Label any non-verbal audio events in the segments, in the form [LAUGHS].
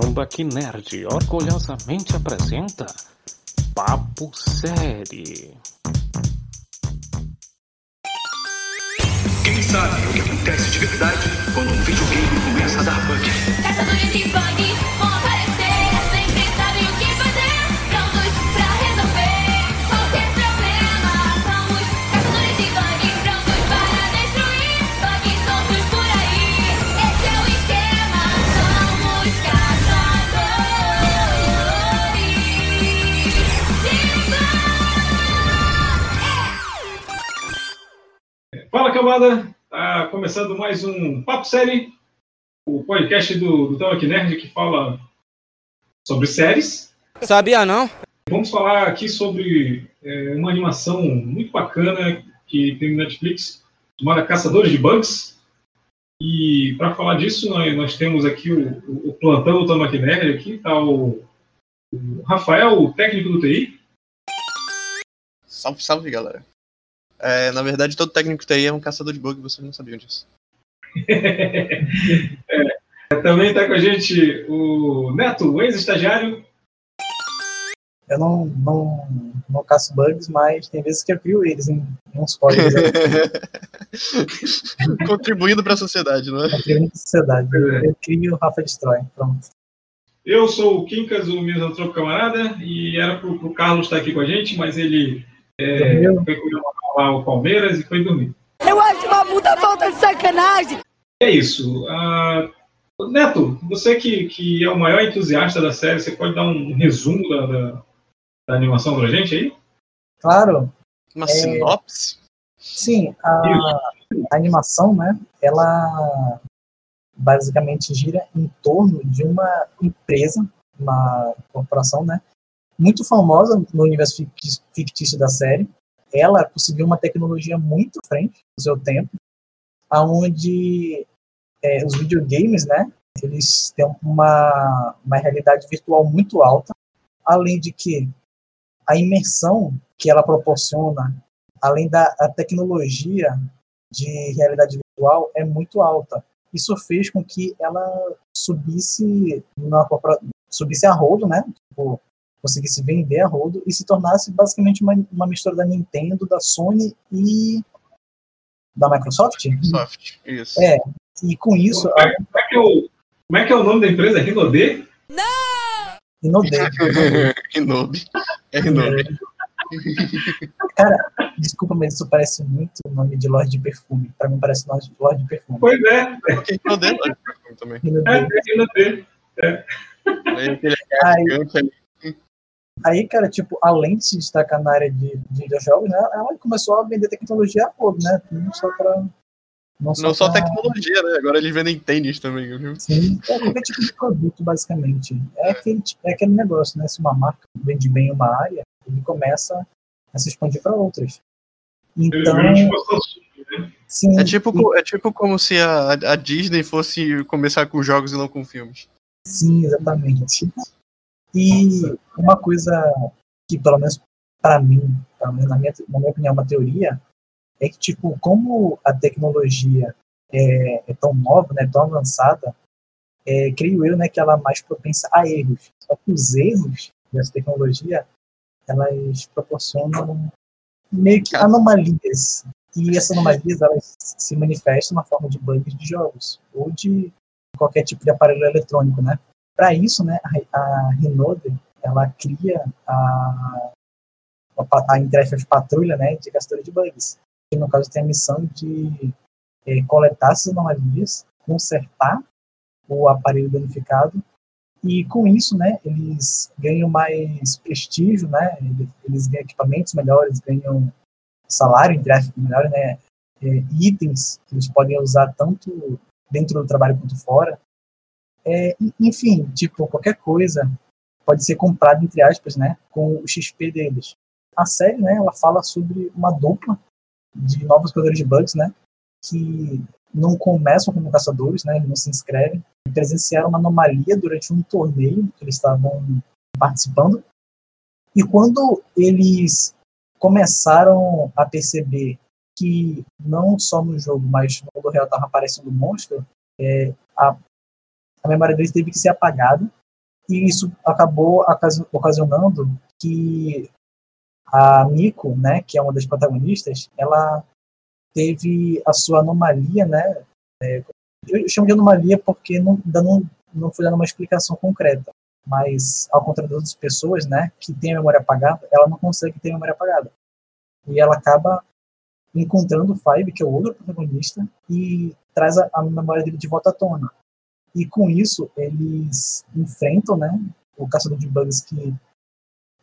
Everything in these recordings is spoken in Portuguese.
Tambaqui Nerd orgulhosamente apresenta Papo Série. Quem sabe o que acontece de verdade quando um videogame começa a dar bug? Caçadores de bugs vão camada! Tá começando mais um Papo Série, o podcast do, do Tamaki Nerd que fala sobre séries. Sabia não? Vamos falar aqui sobre é, uma animação muito bacana que tem no Netflix, chamada Caçadores de Bugs. E para falar disso, nós, nós temos aqui o, o- plantão do Tamaki Nerd, aqui está o, o Rafael, o técnico do TI. Salve, salve, galera. É, na verdade, todo técnico TI é um caçador de bug, vocês não sabiam disso. [LAUGHS] É, também está com a gente o Neto, o ex-estagiário. Eu não, não, não caço bugs, mas tem vezes que eu crio eles em, em uns códigos [LAUGHS] Contribuindo para a sociedade, não é? eu crio em sociedade. Eu, eu crio o Rafa Destrói. Pronto. Eu sou o Quincas, o misantropo camarada, e era pro, pro Carlos estar aqui com a gente, mas ele é, foi comemorar o Palmeiras e foi dormir. Eu acho uma puta falta de sacanagem. É isso. Ah, Neto, você que, que é o maior entusiasta da série, você pode dar um resumo da, da, da animação pra gente aí? Claro, Uma sinopse? sim, a, a animação, né, ela basicamente gira em torno de uma empresa, uma corporação, né, muito famosa no universo fictício da série. Ela conseguiu uma tecnologia muito frente do seu tempo, aonde é, os videogames, né, eles têm uma, uma realidade virtual muito alta, além de que a imersão que ela proporciona, além da tecnologia de realidade virtual, é muito alta. Isso fez com que ela subisse na subisse a rodo, né? Tipo, conseguisse vender a rodo e se tornasse basicamente uma, uma mistura da Nintendo, da Sony e da Microsoft. Soft. Isso. É. E com isso, Como é, como é que é o, como é que é o nome da empresa? Rinode? inodei. Rinobi. É Rinobi. [LAUGHS] [LAUGHS] Cara, desculpa, mas isso parece muito o nome de loja de perfume. Pra mim parece nome de loja de perfume. Pois é, Porque Rinobi é também. Inodei. é, é Rinode. Aí aquele Aí, gigante ali. Aí, cara, tipo, além de se destacar na área de, de videojogos, né, ela começou a vender tecnologia a todo, né? Não só pra. Não só, Não só pra- tecnologia, né? Agora eles vendem tênis também, viu? Sim, é qualquer tipo de produto, basicamente. É aquele, é aquele negócio, né? Se uma marca vende bem em uma área, ele começa a se expandir para outras. Então, tipo né? sim. É tipo, co- é tipo como se a, a Disney fosse começar com jogos e não com filmes. Sim, exatamente. E uma coisa que, pelo menos para mim, pelo menos na minha, na minha opinião, é uma teoria, é que, tipo, como a tecnologia é, é tão nova, né, tão avançada, é, creio eu, né, que ela é mais propensa a erros. Só que os erros dessa tecnologia, elas proporcionam meio que anomalias. E essas anomalias, elas se manifestam na forma de bugs de jogos, ou de qualquer tipo de aparelho eletrônico, né? Para isso, né, a, Rinode, ela cria a, a, a patrulha, né, de caçadores de bugs. Que no caso tem a missão de eh, coletar essas anomalias, consertar o aparelho danificado e com isso, né, eles ganham mais prestígio, né, eles, ganham equipamentos melhores, ganham salário, entre aspas, melhor, né, eh, itens que eles podem usar tanto dentro do trabalho quanto fora. É, en- enfim, tipo, qualquer coisa pode ser comprada, entre aspas, né, com o XP deles. A série, né, ela fala sobre uma dupla de novos caçadores de bugs, né, que não começam como caçadores, né, não se inscrevem, presenciaram uma anomalia durante um torneio que eles estavam participando. E quando eles começaram a perceber que não só no jogo, mas no mundo real estava aparecendo monstro, é, a, a memória deles teve que ser apagada E isso acabou ocasi- ocasionando que a Miko, né, que é uma das protagonistas, ela teve a sua anomalia, né? é, eu chamo de anomalia porque não, ainda não, não foi dando uma explicação concreta. Mas, ao contrário das outras pessoas, né, que tem a memória apagada, ela não consegue ter a memória apagada. E ela acaba encontrando o Five, que é o outro protagonista, e traz a, a memória dele de volta à tona. E com isso, eles enfrentam, né, o caçador de bugs que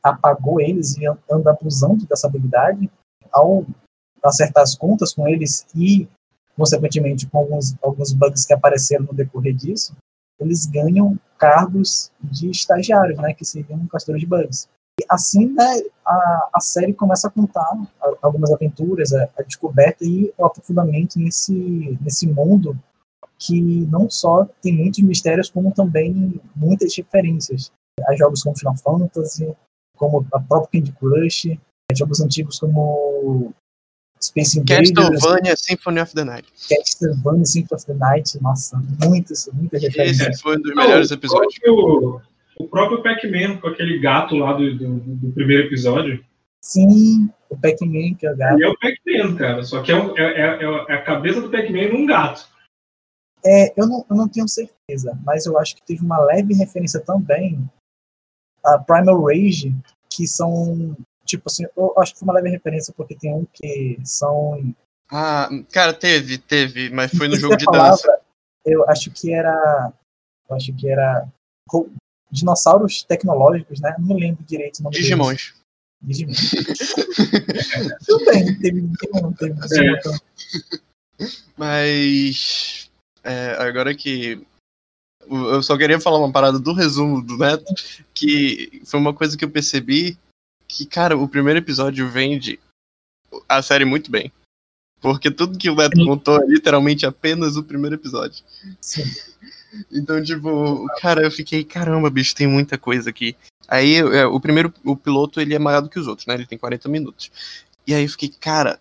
apagou eles e an- anda abusando dessa habilidade. Ao acertar as contas com eles e, consequentemente, com alguns, alguns bugs que apareceram no decorrer disso, eles ganham cargos de estagiários, né, que seriam caçadores de bugs. E assim, né, a, a série começa a contar algumas aventuras, a, a descoberta e o aprofundamento nesse, nesse mundo que não só tem muitos mistérios, como também muitas referências a jogos como Final Fantasy, como a própria Candy Crush, jogos antigos como Space Invaders, Castlevania Symphony of the Night. Castlevania Symphony of the Night, nossa, muitas, muitas referências. Esse foi um dos melhores o episódios. próprio- o próprio Pac-Man, com aquele gato lá do, do, do primeiro episódio, Sim, o Pac-Man que é o gato. ele é o Pac-Man, cara. Só que é, o- é- é- é a cabeça do Pac-Man num gato. É, eu, não, eu não tenho certeza, mas eu acho que teve uma leve referência também a Primal Rage, que são, tipo assim, eu acho que foi uma leve referência porque tem um que são Ah, cara, teve, teve, mas foi no jogo de palavra, dança. Eu acho que era. Eu acho que era. Dinossauros tecnológicos, né? Não lembro direito o nome deles. Digimons. Digimon. [LAUGHS] Tudo bem, teve Digimon, teve Digimon É. Mas é, agora que eu só queria falar uma parada do resumo do Neto, que foi uma coisa que eu percebi que, cara, o primeiro episódio vende a série muito bem. Porque tudo que o Neto contou é literalmente apenas o primeiro episódio. Sim. [LAUGHS] Então, tipo, cara, eu fiquei, caramba, bicho, tem muita coisa aqui. Aí, é, o primeiro, o piloto, ele é maior do que os outros, né? Ele tem 40 minutos. E aí eu fiquei, cara,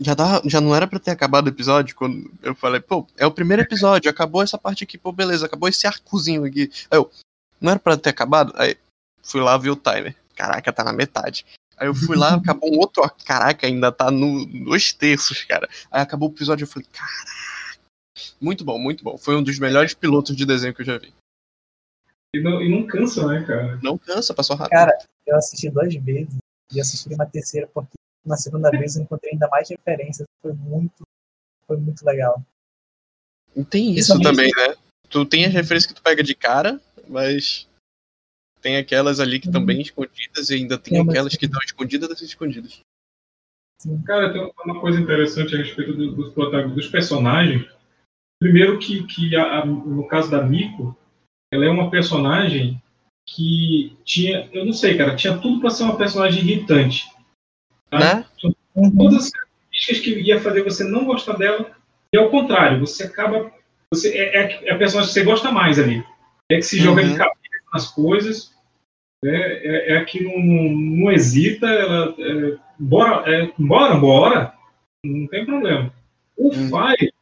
já, dá, já não era pra ter acabado o episódio quando eu falei, pô, é o primeiro episódio, acabou essa parte aqui, pô, beleza, acabou esse arcozinho aqui. Aí eu, não era pra ter acabado? Aí fui lá ver o timer. Caraca, tá na metade. Aí eu fui lá, [LAUGHS] acabou um outro arco. Caraca, ainda tá no dois terços, cara. Aí acabou o episódio, eu falei, caraca. Muito bom, muito bom. Foi um dos melhores pilotos de desenho que eu já vi. E não, e não cansa, né, cara? Não cansa, passou rápido. Cara, eu assisti duas vezes e assisti uma terceira porque na segunda vez eu encontrei ainda mais referências. Foi muito, foi muito legal. E tem Isso também, né? Tu tem as referências que tu pega de cara, mas tem aquelas ali que estão Uhum. bem escondidas e ainda tem mas- aquelas que estão escondidas das escondidas. Cara, tem uma coisa interessante a respeito do- dos, protagonistas, dos personagens. Primeiro que, que a- a- no caso da Miko, ela é uma personagem que tinha, eu não sei, cara, tinha tudo pra ser uma personagem irritante. Tá? Né? Todas as características que ia fazer você não gostar dela, e ao contrário, você acaba. Você, é, é a- é a personagem que você gosta mais ali. É que se joga Uhum. de cabeça nas coisas, né? é, é a que não, não, não hesita, ela. É, bora, é, bora, bora, não tem problema. O Uhum. Fire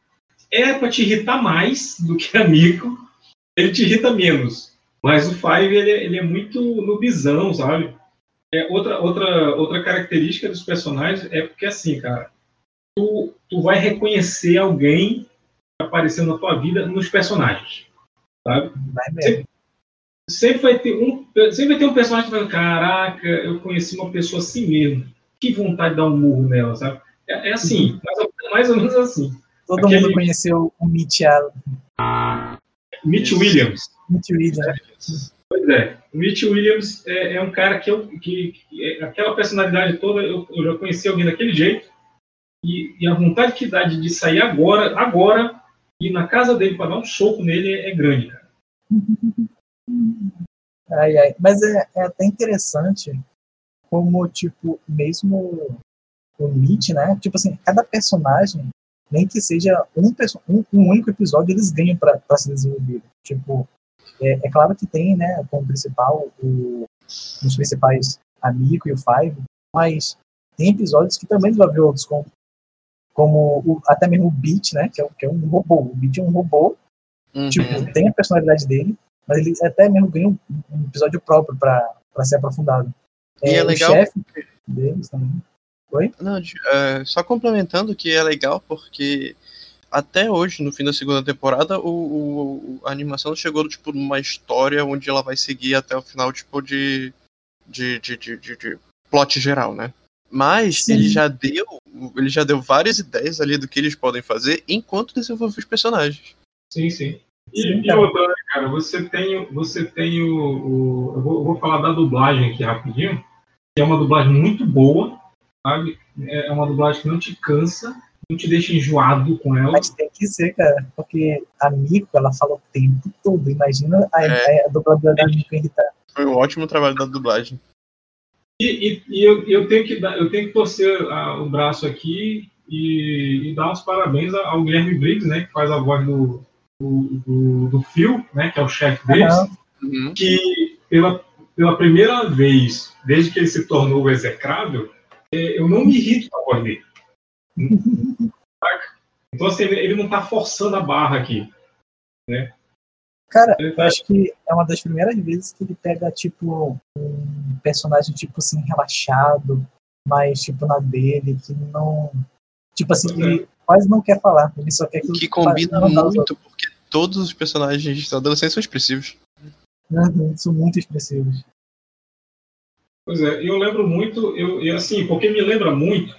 é para te irritar mais do que a Miko, ele te irrita menos. Mas o Five, ele, é- ele é muito nubizão, sabe? É, outra, outra, outra característica dos personagens é porque, assim, cara, tu, tu vai reconhecer alguém aparecendo na tua vida nos personagens, sabe? Vai mesmo. Sempre vai ter um, sempre vai ter um personagem que vai caraca, eu conheci uma pessoa assim mesmo. Que vontade de dar um murro nela, sabe? É, é assim, mais ou, mais ou menos assim. Todo Aquele- mundo conheceu o Mitch Allen. Mitch. Williams. Mitch Williams. Pois é. O Mitch Williams é, é um cara que, eu, que, que é- aquela personalidade toda, eu, eu já conheci alguém daquele jeito. E, e a vontade que dá de, sair agora, agora, ir na casa dele para dar um soco nele é, é grande, cara. Ai, ai. Mas é, é até interessante como, tipo, mesmo o Mitch, né? Tipo assim, cada personagem, nem que seja um, um, um único episódio, eles ganham pra se desenvolver. Tipo, é, é claro que tem, né, como principal, o, os principais Amigo e o Five, mas tem episódios que também desenvolvem outros, como, como o- até mesmo o Beat, né? Que é, um- que é um robô. O Beat é um robô Uhum. Tipo, tem a personalidade dele, Mas ele até mesmo ganha um, um episódio próprio pra ser aprofundado. E é o legal chefe deles também. Não, de- é, só complementando que é legal porque até hoje, no fim da segunda temporada, o, o- a animação não chegou tipo numa história onde ela vai seguir até o final, tipo, de. de, de, de, de- de plot geral, né? Mas Sim. ele já deu. Ele já deu várias ideias ali do que eles podem fazer enquanto desenvolve os personagens. Sim, sim. E, Sim, e outra, né, cara, você tem, você tem o. o- eu, vou, eu vou falar da dublagem aqui rapidinho, que é uma dublagem muito boa, sabe? É uma dublagem que não te cansa, não te deixa enjoado com ela. Mas tem que ser, cara, porque a Miko, ela fala o tempo todo. Imagina a, É. a, a dubladora da Miko irritada. Foi um ótimo trabalho da dublagem. E, e- e eu, eu tenho que dar, eu tenho que torcer ah, o braço aqui e, e dar os parabéns ao Guilherme Briggs, né, que faz a voz do, do, do, do Phil, né, que é o chefe deles. Uhum. que pela, pela primeira vez, desde que ele se tornou o execrável, eh, eu não me irrito com a voz dele. Então, assim, ele, não tá forçando a barra aqui. Cara, Ele eu tá- acho que é uma das primeiras vezes que ele pega, tipo, um personagem, tipo assim, relaxado, mas, tipo, na dele, que não. Tipo assim, é. ele quase não quer falar, ele só quer que Que combina muito, porque todos os personagens da adolescência são expressivos. Uhum, São muito expressivos. Pois é, eu lembro muito, eu, e assim, porque me lembra muito,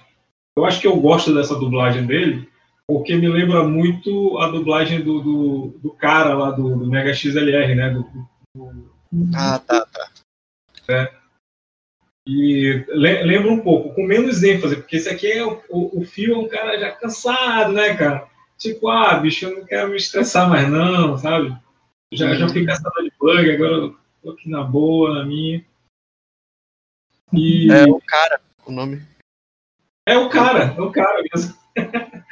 eu acho que eu gosto dessa dublagem dele, porque me lembra muito a dublagem do, do, do cara lá do, do Mega XLR, né? Do. Ah, tá, tá. e le- lembra um pouco, com menos ênfase, porque esse aqui é o, o, o Fio é um cara já cansado, né, cara? Tipo, ah, bicho, eu não quero me estressar mais não, sabe? Já, já fui caçador de bug, agora eu tô aqui na boa, na minha. E... É o cara, o nome. É o cara, é o cara mesmo. [LAUGHS]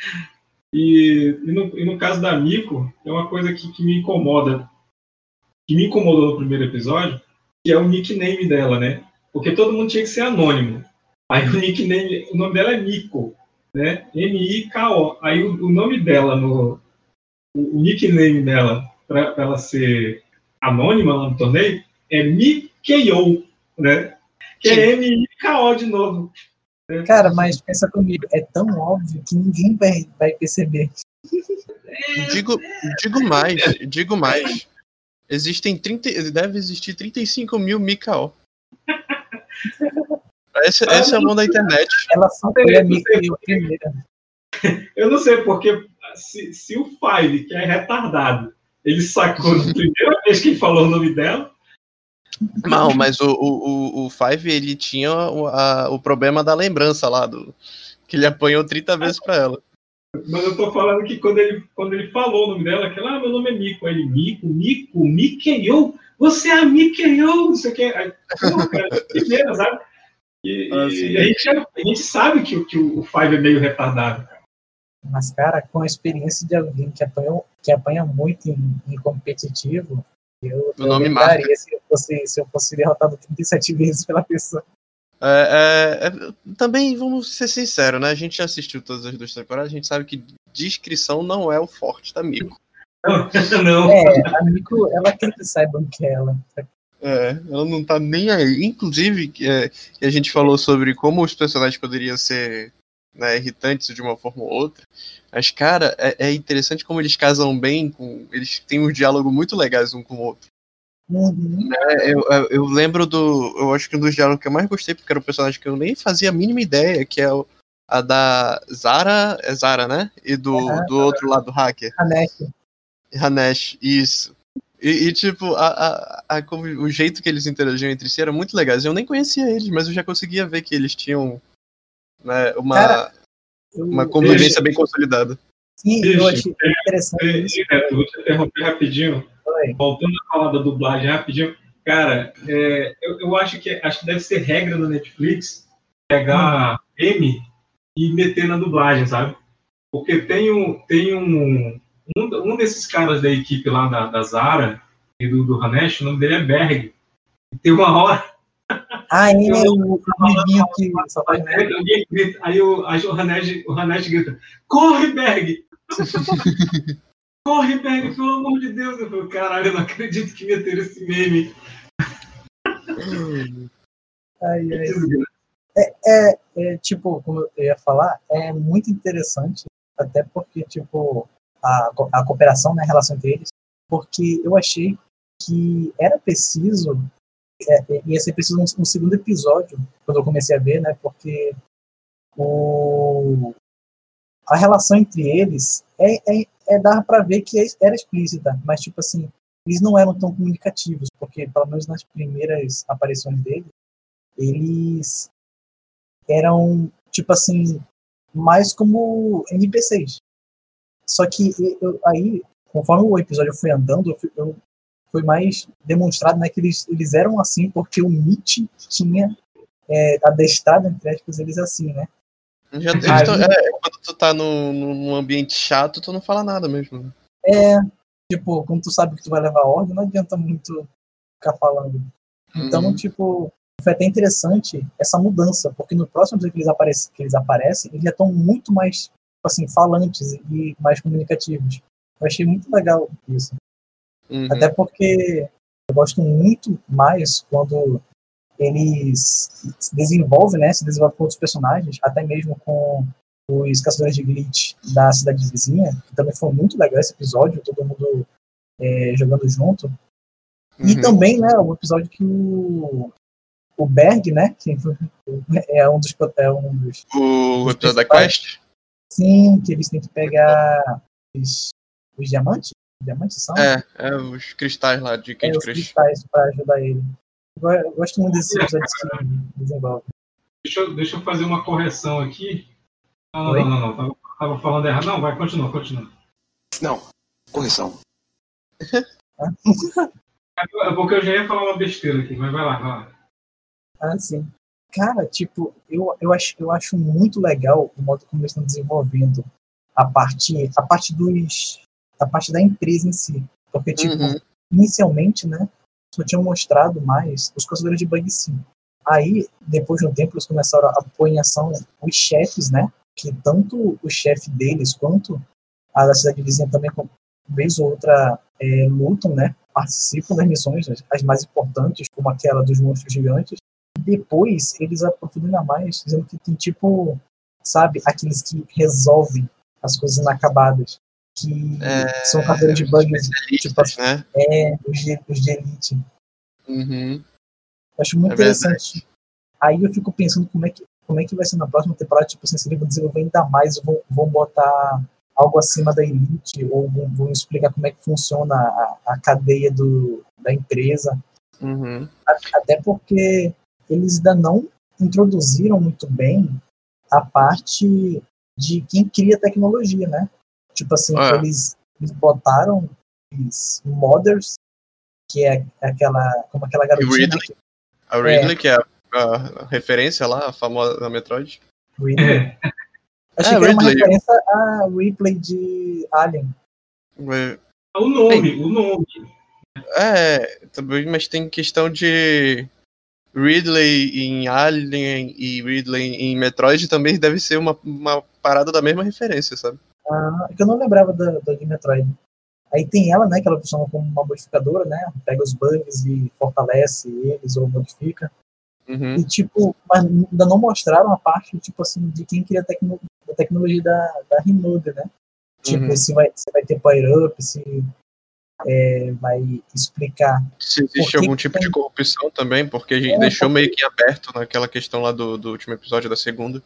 e, e, no, e no caso da Miko, é uma coisa que, que me incomoda, que me incomodou no primeiro episódio, que é o nickname dela, né? Porque todo mundo tinha que ser anônimo. Aí o nickname, o nome dela é Miko, né? M-I-K-O. Aí o, o nome dela, no, o, o nickname dela, para ela ser anônima lá no torneio, é Mikeo, né? Que é M-I-K-O de novo. Cara, mas pensa comigo, é tão óbvio que ninguém vai, vai perceber. [LAUGHS] Digo, digo mais, digo mais. Existem 30. Deve existir 35 mil Mikao. Essa, essa é a mão da internet. Ela só foi a Miko a primeira. Eu não sei, porque se, se o Five, que é retardado, ele sacou na primeira vez que falou o nome dela, Não, mas o, o, o, Five, ele tinha o, a- o problema da lembrança lá, do, que ele apanhou 30 vezes pra ela. mas eu tô falando que quando ele, quando ele falou o nome dela, que ela, ah, meu nome é Mico. Aí ele, Mico, Mico, Mikeo, você é a Mikeo, não sei o que. Aí, porra, cara, primeira, sabe? E, Ah, e a, gente, a gente sabe que, o- que o Five é meio retardado. cara. Mas, cara, com a experiência de alguém que apanhou, que apanha muito em, em competitivo, eu, O nome lembraria se eu, fosse, se eu fosse derrotado 37 vezes pela pessoa. É, é, é, também, vamos ser sinceros, né? A gente já assistiu todas as duas temporadas, a gente sabe que descrição não é o forte da Miko. [LAUGHS] não. É, a Miko, ela quer que saibam que é ela. É, ela não tá nem aí. Inclusive, é, que a gente falou sobre como os personagens poderiam ser né, irritantes de uma forma ou outra. Mas, cara, é, é interessante como eles casam bem com. Eles têm um diálogo muito legais um com o outro. Uhum. É, eu, eu- eu lembro do. Eu acho que um dos diálogos que eu mais gostei, porque era um personagem que eu nem fazia a mínima ideia, que é o, a da Zara. É Zara, né? E do, do outro lado, do hacker. A Neck. Hanesh, isso. E, e, tipo, a, a, a- o jeito que eles interagiam entre si era muito legais. Eu nem conhecia eles, mas eu já conseguia ver que eles tinham né, uma, Cara, Eu, uma convivência eu- bem consolidada. sim, eu achei interessante E, e, Neto, vou te interromper rapidinho. Oi. Voltando a falar da dublagem rapidinho. Cara, é, eu, eu acho que acho que deve ser regra no Netflix pegar M e meter na dublagem, sabe? Porque tem um, tem um, um, um desses caras da equipe lá da, da Zara e do, do Hanesh, o nome dele é Berg. E tem uma hora Ah, é Eu- o, o menino que alguém grita, aí o, aí o grita, corre, Berg! [LAUGHS] corre, Berg, pelo amor de Deus. Eu falei, caralho, eu não acredito que meteram esse meme. Ai, ai. É, é, tipo, como eu ia falar, é muito interessante, até porque, tipo, a, a cooperação, né, a relação entre eles, porque eu achei que era preciso, é, é, ia ser preciso um, um segundo episódio, quando eu comecei a ver, né, porque o, a relação entre eles é, é, é dava para ver que era explícita, mas, tipo assim, eles não eram tão comunicativos, porque, pelo menos nas primeiras aparições deles, eles eram, tipo assim, mais como NPCs. Só que eu- aí, conforme o episódio foi andando, eu, eu- foi mais demonstrado né, que eles, eles eram assim porque o Nietzsche tinha é, adestrado, entre aspas, eles assim, né? Já, Aí- tão- é, quando tu tá num, num ambiente chato, tu não fala nada mesmo. né? É, tipo, como tu sabe que tu vai levar ordem, não adianta muito ficar falando. Então, Uhum. tipo, foi até interessante essa mudança, porque no próximo episódio que eles aparecem, que eles aparecem, eles já estão muito mais, tipo assim, falantes e mais comunicativos. Eu achei muito legal isso. Uhum. Até porque eu gosto muito mais quando eles se desenvolvem, né? Se desenvolvem com outros personagens, até mesmo com os caçadores de glitch da cidade vizinha, que também foi muito legal esse episódio, todo mundo é, jogando junto. E Uhum. também, né, o episódio que o, o Berg, né, que é um dos, é um dos O episódio da Quest? sim, que eles têm que pegar os, os diamantes, diamantes são? É, é os cristais lá de É, Candy os Crush. cristais para ajudar ele. Eu go- eu gosto muito desses episódios que desenvolve. Deixa, eu- deixa eu fazer uma correção aqui. Não, não, Oi? não, não, não. Tava, tava falando errado. Não, vai, continua, continua. Não. Correção. É porque eu já ia falar uma besteira aqui, mas vai lá, vai lá. Ah, sim. Cara, tipo, eu, eu, acho, eu acho muito legal o modo como eles estão desenvolvendo a parte, a parte dos. A parte da empresa em si. Porque, tipo, Uhum. inicialmente, né, só tinham mostrado mais os caçadores de bug sim. Aí, depois de um tempo, eles começaram a pôr em ação os chefes, né, que tanto o chefe deles quanto a da cidade vizinha também, vez ou outra, é, lutam, né, participam das missões, as- as mais importantes, como aquela dos monstros gigantes. Depois, eles aprofundam ainda mais, dizendo que tem, tipo, sabe, aqueles que resolvem as coisas inacabadas, que É, são caçadores de bugs, tipo, Especialistas, né? é, os de, os de elite. Uhum. Acho muito É verdade. interessante. Aí eu fico pensando como é, que, como é que vai ser na próxima temporada, tipo assim, se eles vão desenvolver ainda mais, vão, vão botar algo acima da elite, ou vão, vão explicar como é que funciona a, a cadeia do, da empresa. Uhum. Até porque eles ainda não introduziram muito bem a parte de quem cria tecnologia, né? Tipo assim, É. eles, eles botaram os modders, que é aquela, como aquela garotinha, Ridley. que- A Ridley, que é a, a referência lá, a famosa da Metroid. Ridley. Achei É, que era uma Ridley. referência a Ripley de Alien. É, O nome, o nome. É, também, mas tem questão de Ridley em Alien e Ridley em Metroid também deve ser uma, uma parada da mesma referência, sabe? Ah, é que eu não lembrava da, da de Metroid. Aí tem ela, né, que ela funciona como uma modificadora, né? Pega os bugs e fortalece eles ou modifica. Uhum. E, tipo, mas ainda não mostraram a parte, tipo assim, de quem cria a tecno- a tecnologia da, da Rinode, né? Tipo, Uhum. se, vai, se vai ter power-up, se é, vai explicar. Se existe algum tipo tem- de corrupção também, porque a gente É, deixou porque- meio que aberto naquela questão lá do, do último episódio da segunda.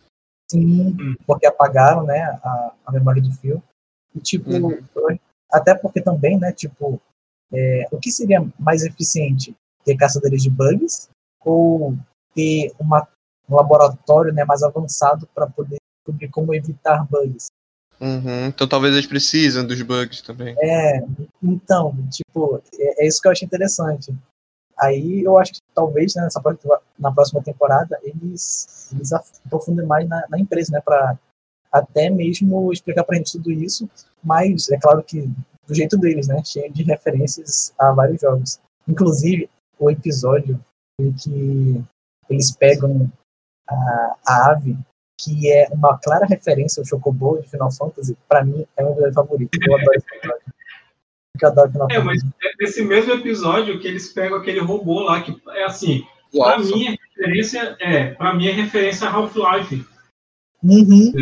Sim, Hum. porque apagaram, né, a, a memória do fio. E, tipo, Uhum. até porque também, né, tipo, é, o que seria mais eficiente? Ter caçadores de bugs ou ter uma, um laboratório, né, mais avançado para poder descobrir como evitar bugs? Uhum. Então talvez eles precisem dos bugs também. É, então, tipo, é, é isso que eu achei interessante. Aí eu acho que talvez né, nessa na próxima temporada eles, eles aprofundem mais na, na empresa, né, para até mesmo explicar pra gente tudo isso, mas é claro que do jeito deles, né, cheio de referências a vários jogos. Inclusive, o episódio em que eles pegam a, a ave, que é uma clara referência ao Chocobo de Final Fantasy, pra mim é o meu favorito. Eu adoro esse episódio. Adoro Final É, mas é nesse mesmo episódio que eles pegam aquele robô lá, que é assim, O pra mim, a referência é, pra mim, é referência a Half-Life. Uhum.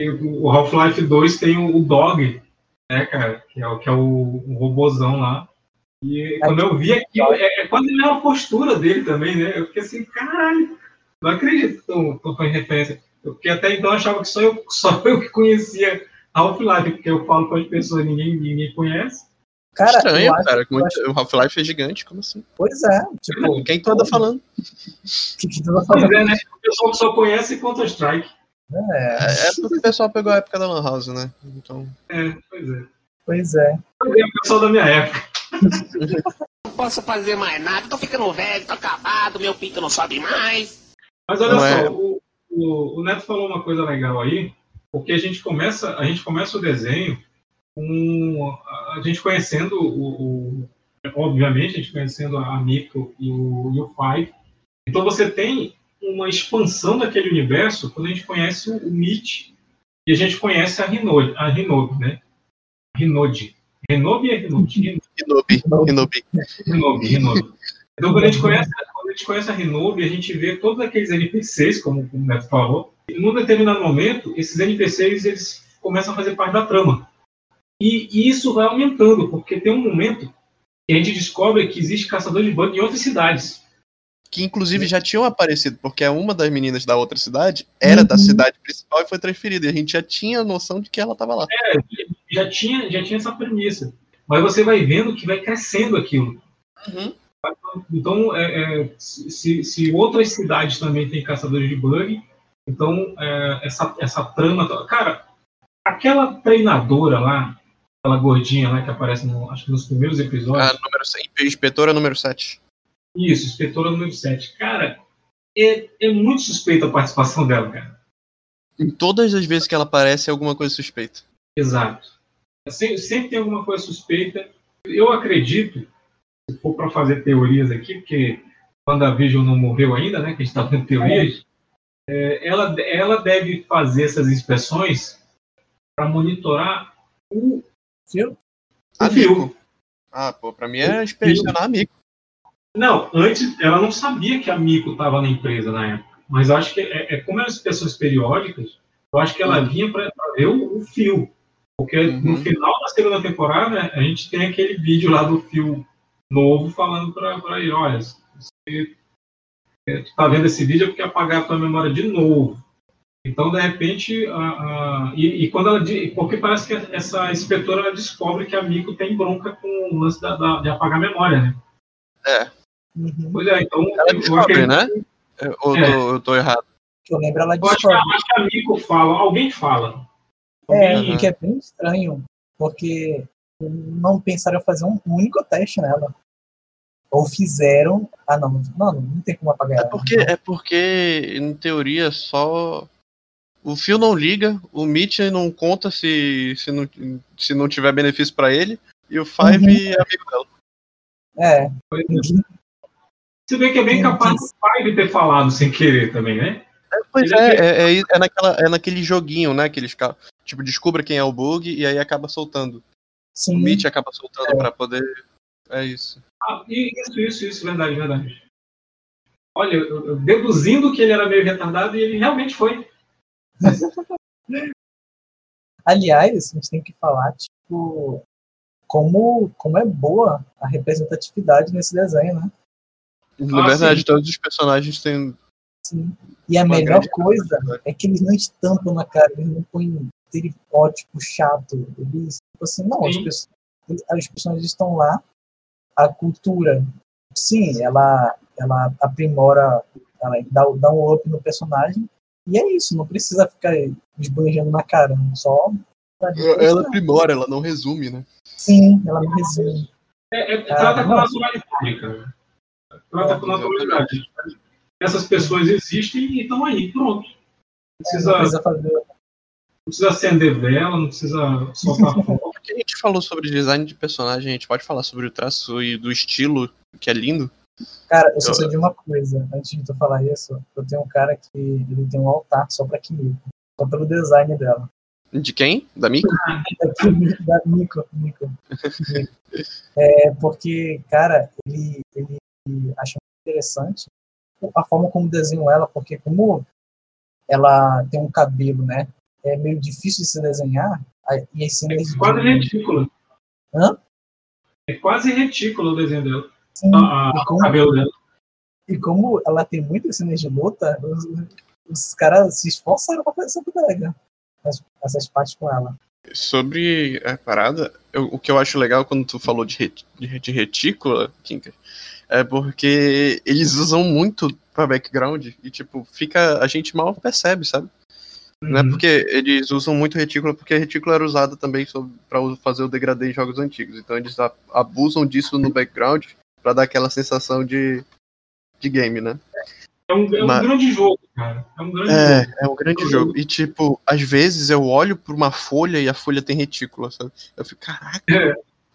E O Half-Life 2 tem o, o Dog, né, cara, que é, o- que é o, o robôzão lá. E quando eu vi aquilo, é, é quase a mesma postura dele também, né? Eu fiquei assim, caralho, não acredito que tô, tô fazendo referência. Porque até então eu achava que só eu, [LAUGHS] só eu que conhecia Half-Life, porque eu falo com as pessoas e ninguém, ninguém conhece. Cara, Estranho, eu acho, cara. eu muito- acho- O Half-Life é gigante, como assim? Pois é, tipo, Quem tu anda falando? [LAUGHS] que, que tu vai Pois fazer? é, né? O pessoal que só conhece Counter-Strike. É, É, é porque o pessoal pegou a época da Lan House, né? Então. É, pois é. pois é. Pois é, o pessoal da minha época. [LAUGHS] Não posso fazer mais nada, tô ficando velho, tô acabado, meu pinto não sobe mais. Mas olha Não só, é. o, o, o Neto falou uma coisa legal aí, porque a gente começa, a gente começa o desenho com a gente conhecendo o, o- obviamente, a gente conhecendo a Miko e o, e o Five. Então você tem uma expansão daquele universo quando a gente conhece o, o Mitch e a gente conhece a Hinode, a Hinode, né? Hinode. Renobi é. Hinobi. Renobi, Renobi. Então, quando a, gente conhece, quando a gente conhece a a gente vê todos aqueles NPCs, como, como o Neto falou, e num determinado momento, esses NPCs eles começam a fazer parte da trama. E, e isso vai aumentando, porque tem um momento que a gente descobre que existe caçador de bug em outras cidades. Que inclusive já tinham aparecido, porque uma das meninas da outra cidade era da Uhum. cidade principal e foi transferida. E a gente já tinha noção de que ela tava lá. Já tinha, já tinha essa premissa. Mas você vai vendo que vai crescendo aquilo. Uhum. Então, é, é, se, se outras cidades também têm caçadores de bug, então é, essa, essa trama. Cara, aquela treinadora lá, aquela gordinha lá que aparece no, acho que nos primeiros episódios. A número 100, inspetora número 7. Isso, inspetora número 7. Cara, é, é muito suspeita a participação dela, cara. Em todas as vezes que ela aparece é alguma coisa suspeita. Exato. Sempre, sempre tem alguma coisa suspeita. Eu acredito, se for para fazer teorias aqui, porque WandaVision não morreu ainda, né? Que a gente está fazendo teorias. É, ela, ela deve fazer essas inspeções para monitorar o, Viu? o A fio. Ah, pô, pra mim é inspecionar a Mico. Não, antes ela não sabia que a Mico estava na empresa na época. Mas acho que é, é como eram inspeções periódicas, eu acho que ela vinha para ver o, o fio. Porque no Uhum. final da segunda temporada, a gente tem aquele vídeo lá do fio novo falando para ele, olha, se você está vendo esse vídeo é porque apagaram a tua memória de novo. Então, de repente, a, a- e, e quando ela. Porque parece que essa inspetora ela descobre que a Mico tem bronca com o lance da- da- de apagar a memória, né? É. Uhum. Pois é, então. Ela eu descobre, né? Eu, ou É. tô, eu tô errado. Que eu lembro, ela Eu acho que, a- descobre. acho que a Mico fala, alguém fala. É, o que é bem estranho, porque não pensaram em fazer um único teste nela. Ou fizeram. Ah, não, não, não tem como apagar É porque, é porque, em teoria, só. O fio não liga, o Mitch não conta se, se, não, se não tiver benefício pra ele, e o Five Uhum. é amigo dela. É, Pois é. Se bem que é bem capaz do de ter falado sem querer também, né? Pois Ele é, é- é, é, é naquela, é naquele joguinho, né? Que eles tipo, descubra quem é o bug e aí acaba soltando. O sim, Mitch acaba soltando É. pra poder. É isso. Ah, isso, isso, isso, verdade, verdade. Olha, eu- eu- deduzindo que ele era meio retardado, e ele realmente foi. [LAUGHS] Aliás, a gente tem que falar, tipo, como, como é boa a representatividade nesse desenho, né? Na Ah, verdade, sim. todos os personagens têm. Sim. E a melhor coisa é que eles não estampam na cara, eles não põem estereótipo chato. Eles, tipo assim, não, as pessoas, as pessoas estão lá, a cultura, sim, ela, ela aprimora, ela dá, dá um up no personagem, e é isso, não precisa ficar esbanjando na cara, só. Ela aprimora, ela não resume, né? Sim, ela me resume. É, é, Ah, trata com não. naturalidade, cara. Trata É, com naturalidade. Essas pessoas existem e estão aí, pronto. Não precisa, Não precisa fazer. não precisa acender vela, não precisa soltar [LAUGHS] fogo. Gente falou sobre design de personagem, a gente pode falar sobre o traço e do estilo, que é lindo. Cara, eu só sei de uma coisa, antes de tu falar isso, eu tenho um cara que ele tem um altar só pra Kimiko, só pelo design dela. De quem? Da? Aqui, [LAUGHS] da Nico, Nico. Nico. É, porque, cara, ele, ele acha muito interessante a forma como desenham ela, porque como ela tem um cabelo, né? É meio difícil de se desenhar. E as cenas É quase de- retículo. Hã? É quase retículo o desenho dela. Sim, A- a- e o como- cabelo dela. E como ela tem muitas cenas de luta, os, os caras se esforçaram pra fazer essa bodega. Essas, essas partes com ela. Sobre a parada, eu- o que eu acho legal quando tu falou de, ret- de, de retícula, Kinker, é porque eles usam muito pra background e, tipo, fica. A gente mal percebe, sabe? Não é Uhum. porque eles usam muito retícula, porque a retícula era usada também u- fazer o degradê em jogos antigos. Então eles abusam disso no background pra dar aquela sensação de, de game, né? É um, é um Mas- grande jogo, cara. É um grande É, jogo. é um grande jogo. E, tipo, às vezes eu olho pra uma folha e a folha tem retícula, sabe? Eu fico, caraca.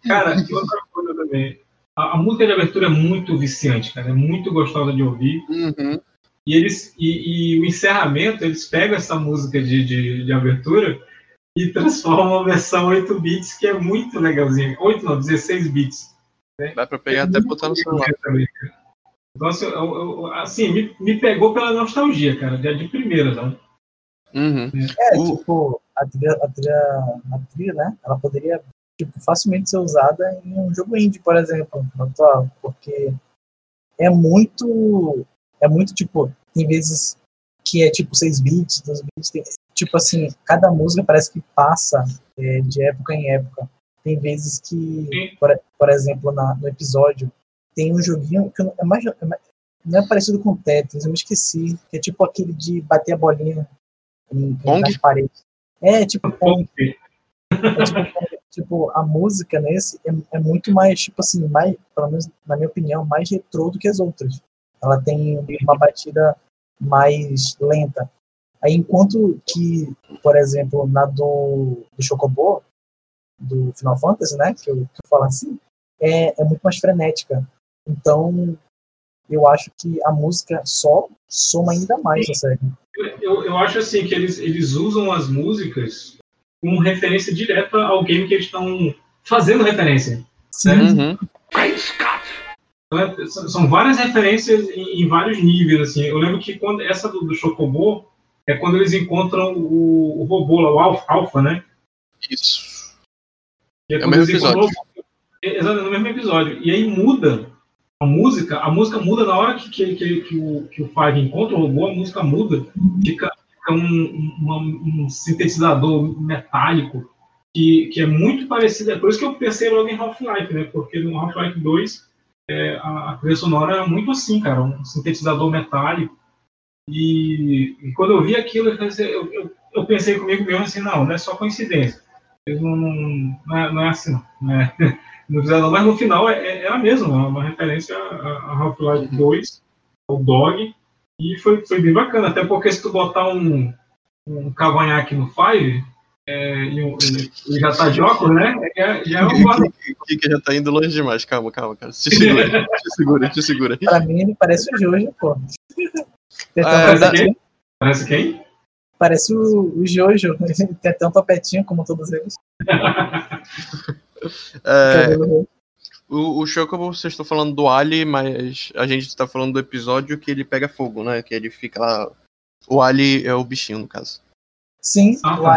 Cara, e outra coisa também. A, a música de abertura é muito viciante, cara. É muito gostosa de ouvir. Uhum. E eles e, e o encerramento, eles pegam essa música de, de, de abertura e transformam uma versão 8 bits que é muito legalzinha. 8 não, 16 bits. Dá pra pegar até botar no celular. Também. Então, assim, eu- eu- assim, me, me pegou pela nostalgia, cara, de, de primeira, não. Uhum. É, O- tipo, a trilha, a trilha, a trilha, né? Ela poderia tipo, facilmente ser usada em um jogo indie, por exemplo, atual, porque é muito, é muito tipo, tem vezes que é tipo 6 bits, 2 bits, tem- tipo assim, cada música parece que passa é, de época em época. Tem vezes que, por, por exemplo, na, no episódio, tem um joguinho que é mais, é mais- não é parecido com Tetris, eu me esqueci, que é tipo aquele de bater a bolinha em, Pong? nas paredes. É, tipo. Pong. É tipo, tipo, a música nesse é, é muito mais, tipo assim, mais, pelo menos na minha opinião, mais retrô do que as outras. Ela tem uma batida mais lenta. Aí, enquanto que, por exemplo, na do, do Chocobo, do Final Fantasy, né, que eu, que eu falo assim, é, é muito mais frenética. Então, eu acho que a música só soma ainda mais a série. Eu, eu acho assim que eles, eles usam as músicas como referência direta ao game que eles estão fazendo referência. Sim, Uhum. É- são- várias referências em, em vários níveis. Assim. Eu lembro que quando essa do, do Chocobo é quando eles encontram o, o robô lá, o Alpha, Alpha, né? Isso. Que É o mesmo episódio. é, Exato, é no mesmo episódio. E aí muda a música, a música muda na hora que, que, que, que o, que o Five encontra o robô, a música muda. Fica, fica um, uma- um sintetizador metálico que, que é muito parecido. É por isso que eu pensei logo em Half-Life, né? Porque no Half-Life 2 é, a, a trilha sonora era muito assim, cara, um sintetizador metálico. E, e quando eu vi aquilo, eu pensei, eu, eu, eu pensei comigo mesmo assim, não, não é só coincidência. Não, não, é, não é assim, não. [LAUGHS] É, não mas no final é, é, era mesmo, é uma referência a, a Half-Life 2, ao Dog, e foi, foi bem bacana, até porque se tu botar um, um cavanhaque no Five, é, e, um- e já tá de óculos, né? É, já é um guarda- [LAUGHS] O Kika já tá indo longe demais. Calma, calma, cara. Te segura, te segura, te segura. pra mim ele parece o Jojo, pô. Ah, tanto dá- topetinho, Parece quem? parece o, o Jojo, ele [LAUGHS] tem até um topetinho como todos eles. É, o, o Chocobo, vocês estão falando do Ali, mas a gente tá falando do episódio que ele pega fogo, né? Que ele fica lá. O Ali é o bichinho, no caso. Sim, Ah, o tá.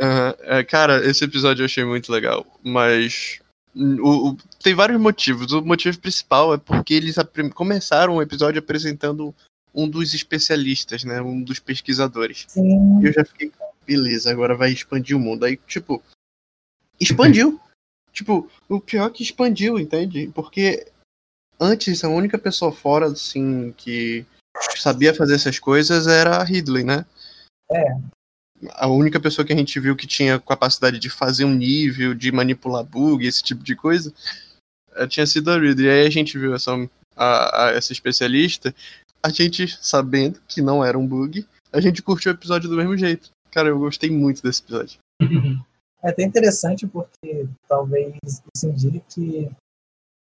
Aham, é, cara, esse episódio eu achei muito legal, mas o, o- tem vários motivos. O motivo principal é porque eles começaram o episódio apresentando um dos especialistas, né? Um dos pesquisadores. Sim, E eu já fiquei, beleza, agora vai expandir o mundo. Aí, tipo, expandiu. [LAUGHS] tipo, o pior é que expandiu, entende? Porque antes a única pessoa fora, assim, que sabia fazer essas coisas era a Ridley, né? É. A única pessoa que a gente viu que tinha capacidade de fazer um nível, de manipular bug, esse tipo de coisa, eh, tinha sido a Ridley. E aí a gente viu essa, a- a- essa especialista, a gente sabendo que não era um bug, a gente curtiu o episódio do mesmo jeito. Cara, eu gostei muito desse episódio. [LAUGHS] é até interessante porque talvez isso indique que,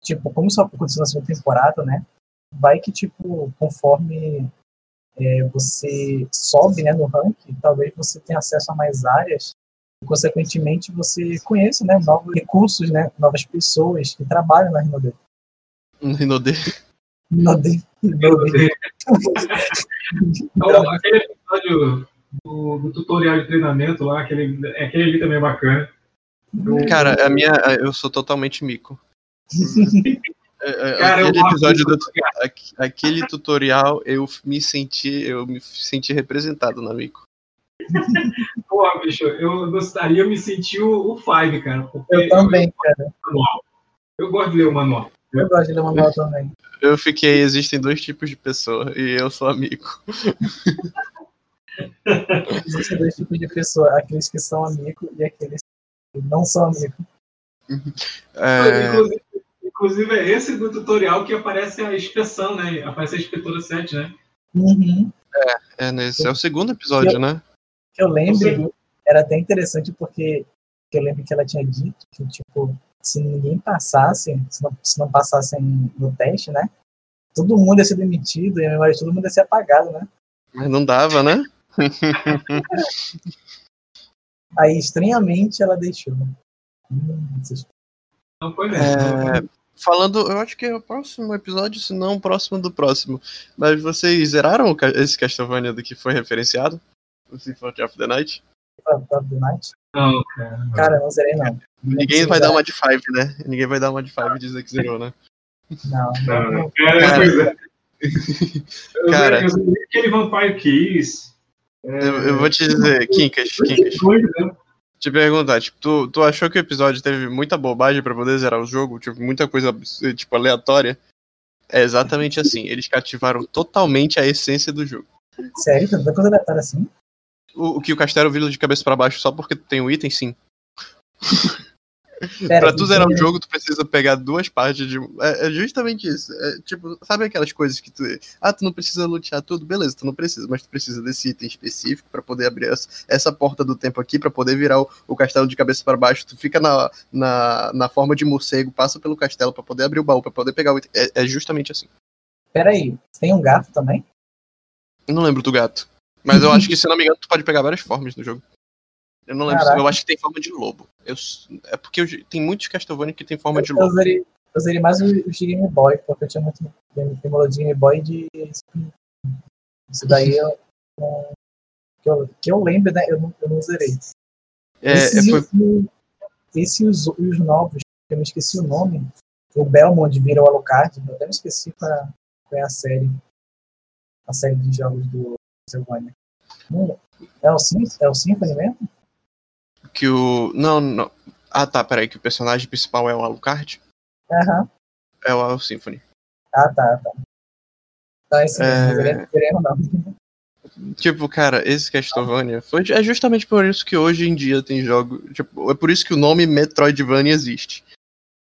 tipo, como só aconteceu na segunda temporada, né? Vai que, tipo, conforme é, você sobe né, no ranking, talvez você tenha acesso a mais áreas E, consequentemente, você conhece né, novos recursos, né, novas pessoas que trabalham na Rinode. Rinode. Rinode. Rinode. Então, aquele episódio do, do tutorial de treinamento lá, aquele, aquele ali também é bacana. Cara, a minha. Eu sou totalmente mico. [LAUGHS] É, é, Cara, eu aquele episódio do, aquele tutorial eu me senti eu me senti representado na mico Porra, bicho, eu gostaria de me sentir o, o Five, cara. Eu também, cara. Eu, eu gosto de ler o manual. Eu gosto de ler manual também. eu fiquei existem dois tipos de pessoa e eu sou amigo [LAUGHS] Existem dois tipos de pessoa, aqueles que são amigos e aqueles que não são amigos. É, Inclusive, inclusive, é esse do tutorial que aparece a inspeção, né? Aparece a inspetora 7, né? Uhum. é nesse é o segundo episódio né Que eu lembro, era até interessante porque que eu lembro que ela tinha dito que, tipo, se ninguém passasse, se não, se não passassem no teste, né? Todo mundo ia ser demitido e a memória de todo mundo ia ser apagado, né? mas não dava né [LAUGHS] Aí, estranhamente, ela deixou. Hum, Não foi mesmo. É, falando eu acho que é o próximo episódio se não o próximo do próximo mas vocês zeraram esse Castlevania do que foi referenciado o Symphony of the Night pra do Night. Não, cara. Não zerei, não. ninguém vai dar uma de five né ninguém vai dar uma de five e dizer que zerou né Não, Não, não. É, Cara. pois é. [LAUGHS] Eu Cara. sei- eu sei aquele Vampire Keys. É, Eu, eu vou te dizer, Kinkas, Kinkas, coisa, né? Te perguntar, tipo, tu, tu achou que o episódio teve muita bobagem pra poder zerar o jogo? Tipo, muita coisa, tipo, aleatória? É exatamente assim, eles cativaram totalmente a essência do jogo. Sério, tanta coisa aleatória assim? O, o que o castelo vira de cabeça pra baixo só porque tu tem o item, sim. Pera, Pra tu zerar o então- jogo, tu precisa pegar duas partes de. É, é justamente isso. É, tipo, sabe aquelas coisas que tu. Ah, tu não precisa lutear tudo? Beleza, tu não precisa, mas tu precisa desse item específico pra poder abrir essa, essa porta do tempo aqui, pra poder virar o, o castelo de cabeça pra baixo. Tu fica na, na, na forma de morcego, passa pelo castelo pra poder abrir o baú, pra poder pegar o item. É, é justamente assim. Pera aí, tem um gato também? Eu não lembro do gato. Mas eu [LAUGHS] acho que, se não me engano, tu pode pegar várias formas no jogo. Eu não lembro. se-. Eu acho que tem forma de lobo. Eu, é porque eu- tem muitos Castlevania que tem forma de Eu lobo. zerei, eu zerei mais os de Game Boy, porque eu tinha muito game- tecnologia de Game Boy de. Isso daí eu. Que eu, que eu lembro, né? Eu não, eu não zerei. É, Esse, é, foi- esse e os, os novos, eu me esqueci o nome. O Belmont vira o Alucard, eu até me esqueci qual é, é a série. A série de jogos do Castlevania. Hum, É o, Sim, é o Symphony mesmo? Que o. Não, não. Ah, tá, peraí, que o personagem principal é o Alucard? Aham. É o Symphony. Ah, tá, tá. Tá, esse mesmo, É. não zerei- zerei não. Tipo, cara, esse Castlevania foi, é justamente por isso que hoje em dia tem jogo. Tipo, é por isso que o nome Metroidvania existe.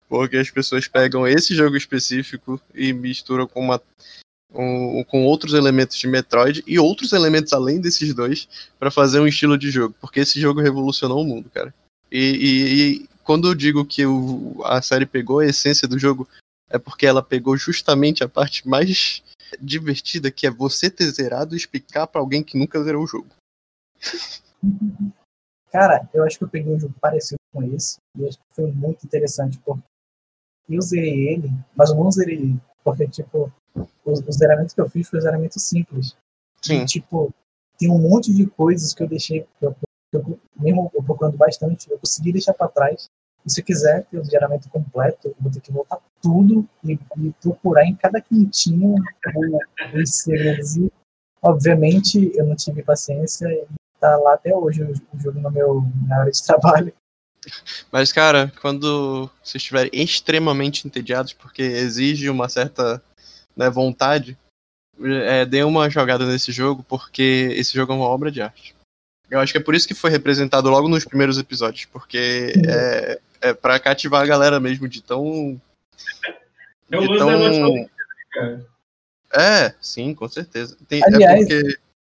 Porque as pessoas pegam esse jogo específico e misturam com uma. Um- com outros elementos de Metroid e outros elementos além desses dois pra fazer um estilo de jogo. Porque esse jogo revolucionou o mundo, cara. E, e- e quando eu digo que o- a série pegou a essência do jogo, é porque ela pegou justamente a parte mais divertida, que é você ter zerado e explicar pra alguém que nunca zerou o jogo. [LAUGHS] Cara, eu acho que eu peguei um jogo parecido com esse e acho que foi muito interessante porque eu zerei ele, mas eu não zerei ele, porque, tipo, o, o zeramento que eu fiz foi zeramento simples. Sim. E, tipo, tem um monte de coisas que eu deixei, que eu, que eu- mesmo eu procurando bastante, eu consegui deixar pra trás. E se eu quiser ter o zeramento completo, eu vou ter que voltar tudo e, e procurar em cada quintinho os segredos. E, obviamente, eu não tive paciência e tá lá até hoje o, o jogo no meu, na área de trabalho. Mas, cara, quando vocês estiverem extremamente entediados, porque exige uma certa né, vontade, é, dê uma jogada nesse jogo, porque esse jogo é uma obra de arte. Eu acho que é por isso que foi representado logo nos primeiros episódios, porque é, é para cativar a galera mesmo de tão. É o de tão... cara. É, sim, com certeza. Tem, Aliás- é porque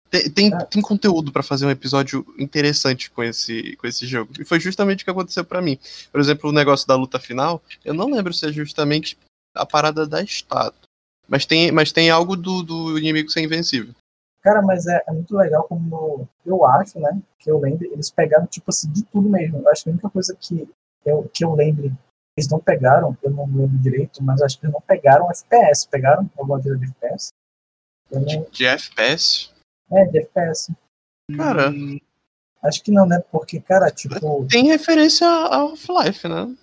tem, tem, Ah. tem conteúdo pra fazer um episódio interessante com esse, com esse jogo. E foi justamente o que aconteceu pra mim. Por exemplo, o negócio da luta final, eu não lembro se é justamente a parada da estátua. Mas tem, mas tem algo do, do inimigo ser invencível. Cara, mas é, é muito legal como eu acho, né? Que eu lembro, eles pegaram, tipo assim, de tudo mesmo. Eu acho que a única coisa que eu, que eu lembre, eles não pegaram, eu não lembro direito, mas acho que eles não pegaram FPS. Pegaram alguma coisa de FPS? Não, De FPS? É, de FPS. Cara, Acho que não, né? Porque, cara, tipo. tem referência a Half-Life, né?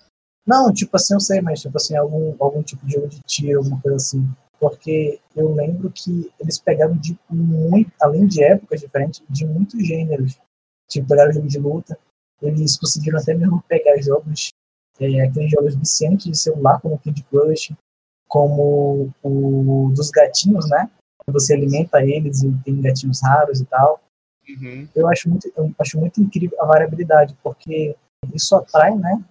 Não, tipo assim, eu sei, mas tipo assim, algum, algum tipo de jogo de tiro, alguma coisa assim. Porque eu lembro que eles pegaram de muito, além de épocas diferentes, de muitos gêneros. Tipo, pegaram jogo de luta, eles conseguiram até mesmo pegar jogos, é, aqueles jogos viciantes de celular, como Candy Crush, como o dos gatinhos, né? Você alimenta eles e tem gatinhos raros e tal. Uhum. Eu acho muito, eu acho muito incrível a variabilidade, porque isso atrai, né?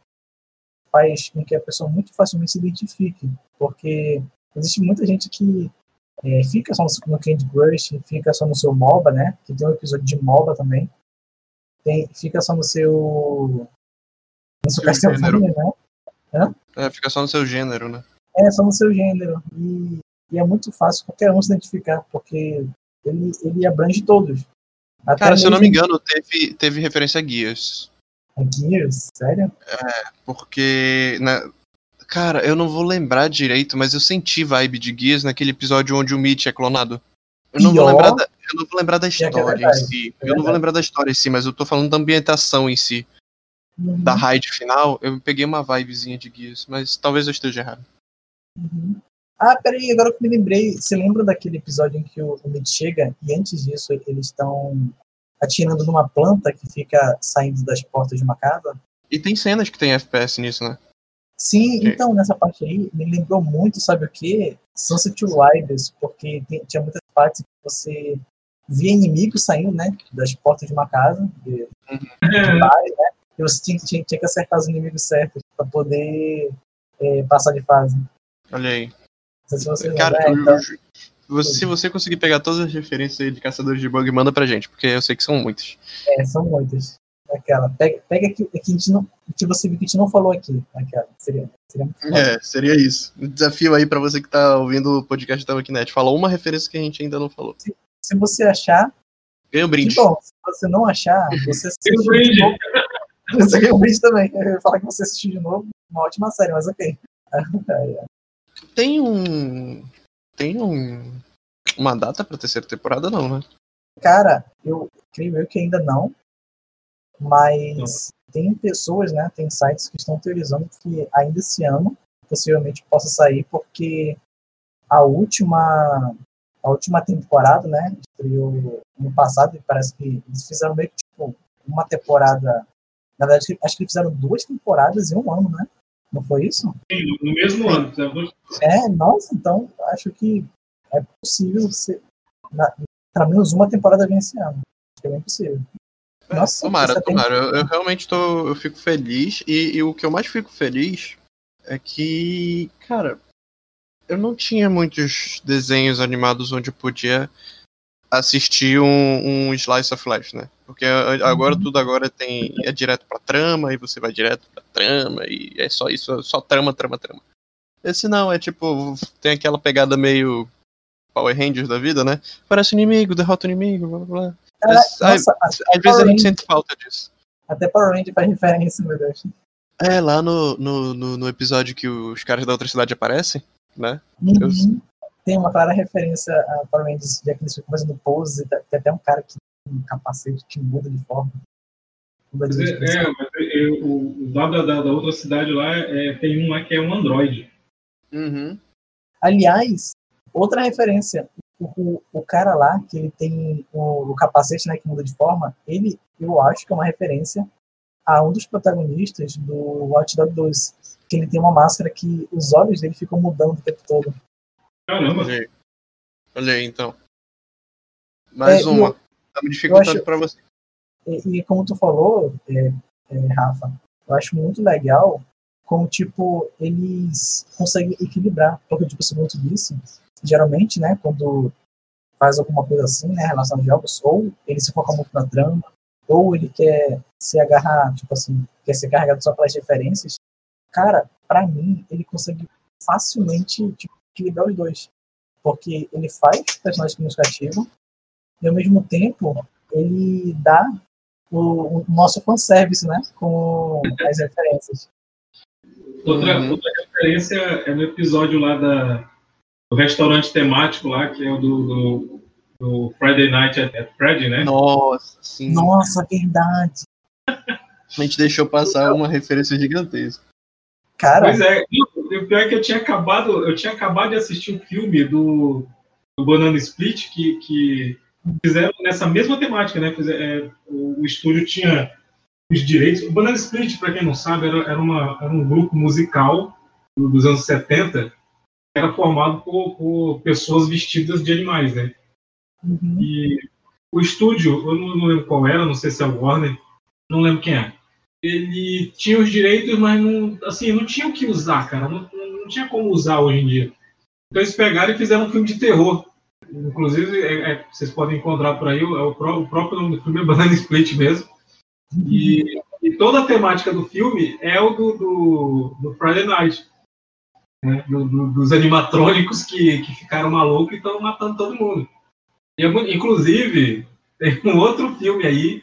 Faz com que a pessoa muito facilmente se identifique, porque existe muita gente que é, fica só no, Candy Crush, fica só no seu MOBA, né? Que tem um episódio de MOBA também. Tem, fica só no seu. No seu Seu Castlevania, né? É, fica só no seu gênero, né? É, só no seu gênero. E, e é muito fácil qualquer um se identificar, porque ele, ele abrange todos. Até Cara, se eu não mesmo me engano, teve, teve referência a Gears. a Gears, sério? Porque, né, cara, eu não vou lembrar direito, mas eu senti vibe de Gears naquele episódio onde o Mitch é clonado. Eu não, vou lembrar da, eu não vou lembrar da que é história em verdade, si. é eu não vou lembrar da história em si, mas eu tô falando da ambientação em si. Da raid final, eu peguei uma vibezinha de Gears, mas talvez eu esteja errado. Uhum. Ah, peraí, agora que eu me lembrei, você lembra daquele episódio em que o, Mitch chega e antes disso eles estão atirando numa planta que fica saindo das portas de uma casa? E tem cenas que tem FPS nisso, né? Sim, Ok. então nessa parte aí me lembrou muito, sabe o que? Sunset Riders, porque tem- tinha muitas partes que você via inimigos saindo, né, das portas de uma casa, de, de bares, né? E você tinha, tinha, tinha que acertar os inimigos certos para poder é, passar de fase. Olha aí. Se você Cara, eu- então, você- se você conseguir pegar todas as referências aí de caçadores de bug, manda pra gente, porque eu sei que são muitos. É, são muitas. Aquela. Pega, pega que, que, a gente não, que você viu que a gente não falou aqui. Aquela. Seria, seria. É, seria isso. Um desafio aí pra você que tá ouvindo o podcast da Wikinet. Fala uma referência que a gente ainda não falou. Se você achar, Ganha um que brinde. bom. Se você não achar, você um de brinde. novo. Você ganha um brinde também. Eu ia falar que você assistiu de novo. Uma ótima série, mas ok. [LAUGHS] Tem um. Tem um. Uma data pra terceira temporada, não, né? Cara, eu creio eu que ainda não. Mas tem pessoas, né? Tem sites que estão teorizando que ainda esse ano possivelmente possa sair, porque a última a última temporada, né? Estreou ano passado e parece que eles fizeram meio que tipo uma temporada. Na verdade, acho que eles fizeram duas temporadas em um ano, né? Não foi isso? Sim, no mesmo ano. É, nossa, então acho que é possível você. Na, pelo menos uma temporada vem esse ano. Acho que é bem possível. Nossa, tomara, tem- tomara. Eu, eu realmente tô. Eu fico feliz. E, e o que eu mais fico feliz é que, cara, eu não tinha muitos desenhos animados onde eu podia assistir um, um slice of life, né? Porque agora Uhum. tudo agora tem é direto pra trama e você vai direto pra trama e é só isso, só trama, trama, trama. Esse não, é tipo, tem aquela pegada meio Power Rangers da vida, né? Parece inimigo, derrota o inimigo, blá blá blá. Ai, nossa, Às vezes a gente sente falta disso. até Power Ranger faz referência, meu Deus. É, lá no, no, no, no episódio que os caras da outra cidade aparecem, né? Eu- Uhum. Tem uma clara referência a Power Rangers, já que eles ficam fazendo poses, e tá- tem até um cara que tem um capacete que muda de forma. Mas de é, é, mas é, é, o, o lá da, da, da outra cidade lá é, tem um lá que é um androide. Uhum. Aliás, outra referência. O, o, o cara lá, que ele tem o, o capacete né, que muda de forma, ele, eu acho que é uma referência a um dos protagonistas do Watch Dogs 2. Que ele tem uma máscara que os olhos dele ficam mudando o tempo todo. Caramba, Olha aí. Olha aí, então. Mais É, uma. eu- Tá me dificultando acho- pra você. E, e como tu falou, é, é, Rafa, eu acho muito legal como, tipo, eles conseguem equilibrar. Porque, tipo, como tu disse, geralmente, né, quando faz alguma coisa assim, né, em relação aos jogos, ou ele se foca muito na trama, ou ele quer se agarrar, tipo assim, quer ser carregado só pelas referências. Cara, pra mim, ele consegue facilmente tipo, equilibrar os dois. Porque ele faz personagens que nos cativam, e ao mesmo tempo ele dá o, o nosso fanservice, né? Com as referências. Outra, Uhum. outra referência é no episódio lá da, do restaurante temático lá, que é o do, do, do Friday Night at, at Freddy, né? Nossa, sim. Nossa, verdade. A gente deixou passar uma referência gigantesca. Cara, Pois é, e o pior é que eu tinha acabado, eu tinha acabado de assistir um filme do, do Banana Split que, que fizeram nessa mesma temática, né? Fizer- é, o, o estúdio tinha os direitos. O Banana Split, para quem não sabe, era, era, uma, era um grupo musical do- dos anos 70 que era formado por, por pessoas vestidas de animais, né? uhum, E o estúdio, eu não, não lembro qual era, não sei se é o Warner, não lembro quem é. Ele tinha os direitos, mas não, assim, não tinha o que usar, cara. Não, não- tinha como usar hoje em dia. Então eles pegaram e fizeram um filme de terror. Inclusive, é- é- vocês podem encontrar por aí, é o pró- o próprio nome do filme é Banana Split mesmo. E, e toda a temática do filme é o do, do, do Friday Night. né? Do- do- dos animatrônicos que, que ficaram malucos e estão matando todo mundo. E é inclusive, tem um outro filme aí,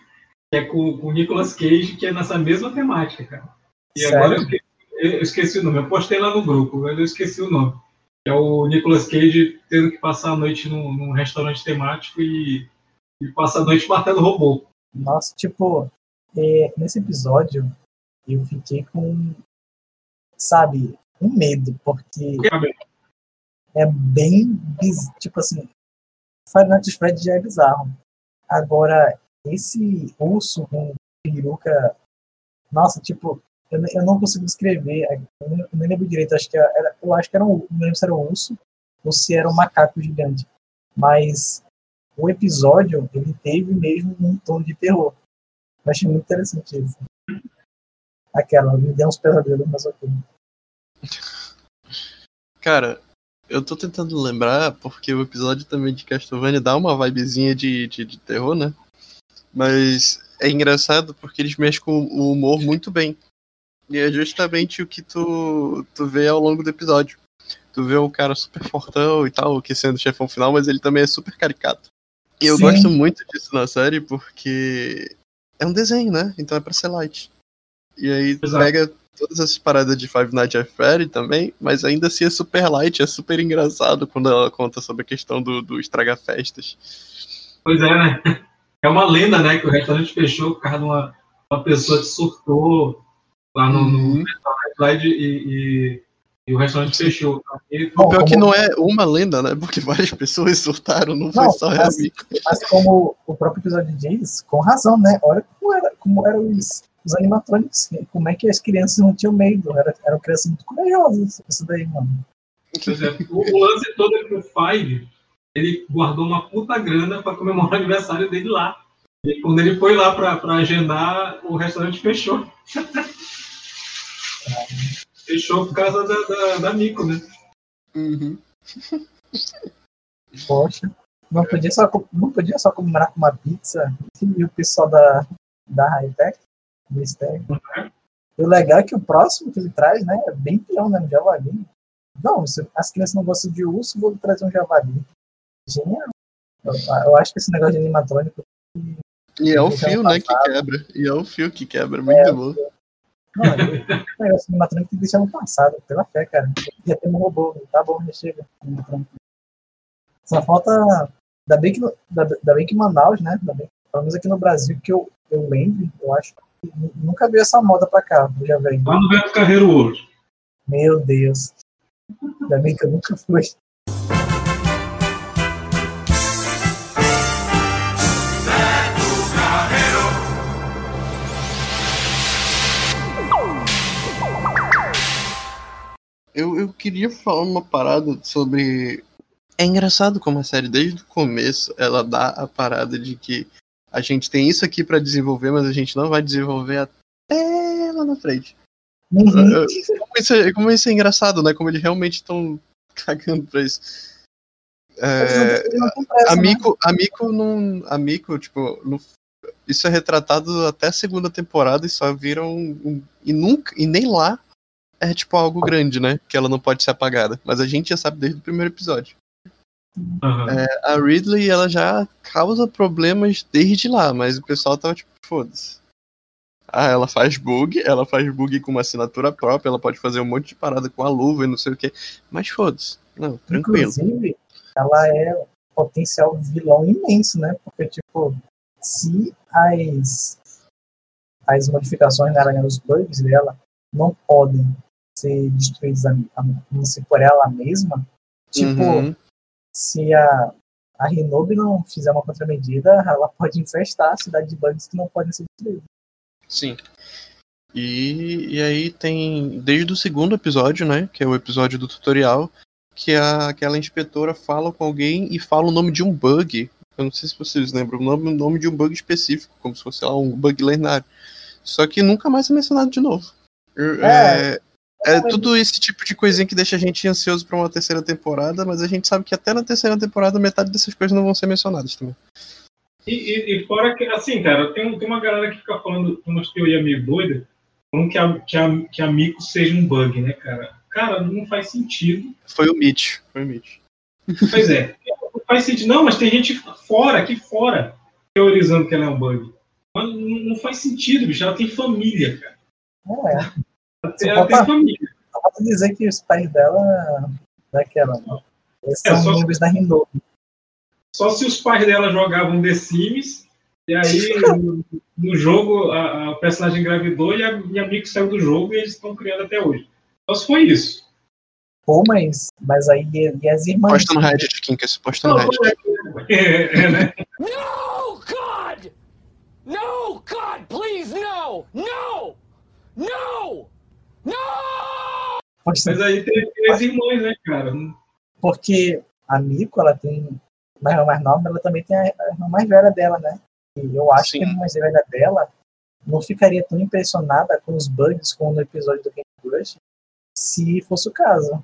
que é com, com o Nicolas Cage, que é nessa mesma temática, cara. E Sério? agora eu esqueci, eu esqueci o nome, eu postei lá no grupo, mas eu esqueci o nome. Que é o Nicolas Cage tendo que passar a noite num, num restaurante temático e, e passa a noite matando robô. Nossa, tipo, é, nesse episódio eu fiquei com, sabe, um medo, porque é bem, tipo assim, Five Nights at Freddy já é bizarro. Agora, esse urso com peruca, nossa, tipo, eu, eu não consigo descrever, eu nem, eu nem lembro direito, acho que era, eu acho que era um, não lembro se era um urso ou se era um macaco gigante, mas o episódio, ele teve mesmo um tom de terror. Eu achei muito interessante isso. Aquela, me deu uns pesadelos, mas ok. Cara, eu tô tentando lembrar, porque o episódio também de Castlevania dá uma vibezinha de, de, de terror, né? Mas é engraçado porque eles mexem com o humor muito bem. E é justamente o que tu, tu vê ao longo do episódio. Tu vê o cara super fortão e tal, que sendo chefão final, mas ele também é super caricato. E eu Sim. gosto muito disso na série porque é um desenho, né? Então é pra ser light. E aí Exato. pega todas essas paradas de Five Nights at Freddy também, mas ainda assim é super light, é super engraçado quando ela conta sobre a questão do, do estragar festas. Pois é, né? É uma lenda, né? Que o restaurante fechou por causa de uma, uma pessoa que surtou lá no, no Uhum. restaurante lá e, e, e o restaurante fechou. E, O pior como- que não é uma lenda, né? Porque várias pessoas surtaram, não foi Não, só mas-. Mas como o próprio episódio diz, com razão, né? Olha como, era, como eram os, os animatrônicos, como é que as crianças não tinham medo, era, eram crianças muito corajosas, isso daí, mano. Pois é, o, o lance todo é que o Five ele guardou uma puta grana para comemorar [LAUGHS] o aniversário dele lá. E quando ele foi lá para agendar, o restaurante fechou. [LAUGHS] fechou por causa da, da, da Mico, né? Uhum. [LAUGHS] Poxa, não podia só, não podia só comemorar com uma pizza e o pessoal da, da Hightech, do Mistério. E o legal é que o próximo que ele traz, né, é bem pior, né, um javali. Não, se as crianças não gostam de urso, vou trazer um javali. Genial. Eu, eu acho que esse negócio de animatrônico E é o fio, eu né, que quebra. E é o fio que quebra, muito bom. Não, o negócio de animatrônico tem que deixar no passado, pela fé, cara. Já tem um robô, tá bom, já chega. Só falta. Ainda bem que, no- ainda ainda bem que Manaus, né? Ainda bem, pelo menos aqui no Brasil, que eu, eu lembro, eu acho que nu- nunca veio essa moda pra cá, já veio. Lá no Beto Carreiro Ouro. Meu Deus. Ainda bem que eu nunca fui. Eu, eu queria falar uma parada sobre. É engraçado como a série, desde o começo, ela dá a parada de que a gente tem isso aqui pra desenvolver, mas a gente não vai desenvolver até lá na frente. Uhum. Como isso é, como isso é engraçado, né? Como eles realmente estão [LAUGHS] cagando pra isso. É, Não tem pressa, a né? Miko, a Miko não. A Miko, tipo, no- isso é retratado até a segunda temporada e só viram. Um, e nunca. E nem lá é tipo algo grande, né? Que ela não pode ser apagada. Mas a gente já sabe desde o primeiro episódio. Aham. É, a Ridley, ela já causa problemas desde lá, mas o pessoal tava tipo, foda-se. Ah, ela faz bug, ela faz bug com uma assinatura própria, ela pode fazer um monte de parada com a luva e não sei o que. Mas foda-se. Não, tranquilo. Inclusive, ela é um potencial vilão imenso, né? Porque, tipo, se as, as modificações dela, né, os bugs dela, não podem ser destruídos a, a, se por ela mesma, tipo, Uhum. se a, a Rinobi não fizer uma contramedida, ela pode infestar a cidade de bugs que não podem ser destruídos. Sim. E, e aí tem, desde o segundo episódio, né, que é o episódio do tutorial, que a, aquela inspetora fala com alguém e fala o nome de um bug. Eu não sei se vocês lembram, o nome, o nome de um bug específico, como se fosse lá, um bug lendário. Só que nunca mais é mencionado de novo. É, é tudo esse tipo de coisinha que deixa a gente ansioso pra uma terceira temporada, mas a gente sabe que até na terceira temporada metade dessas coisas não vão ser mencionadas também. E, e- e fora que, assim, cara, tem, tem uma galera que fica falando umas teorias meio doidas, falando que a, que, a, que a Mico seja um bug, né, cara? Cara, não faz sentido. Foi o Mitch. Foi o Mitch. Pois é, não faz sentido. Não, mas tem gente fora, aqui fora, teorizando que ela é um bug. Mas não, não faz sentido, bicho. Ela tem família, cara. Não é. Ela tem, família. Só falta dizer que os pais dela, daquela, né? Eles É, são membros da Rinobi. Só se os pais dela jogavam The Sims, e aí no, no jogo a, a personagem engravidou e a minha amiga saiu do jogo e eles estão criando até hoje. Só se foi isso. Pô, mas, mas aí e, as irmãs. Posta no Reddit, Kinkas. Posta no Não, Reddit. é, é, né? No, God! No, God, please, no! No! No! Poxa, Mas aí tem, as irmãs, né, cara? Porque a Miko, ela tem uma irmã mais nova, mas ela também tem a a irmã mais velha dela, né? E eu acho Sim. que a irmã mais velha dela não ficaria tão impressionada com os bugs como no episódio do Game Crush se fosse o caso.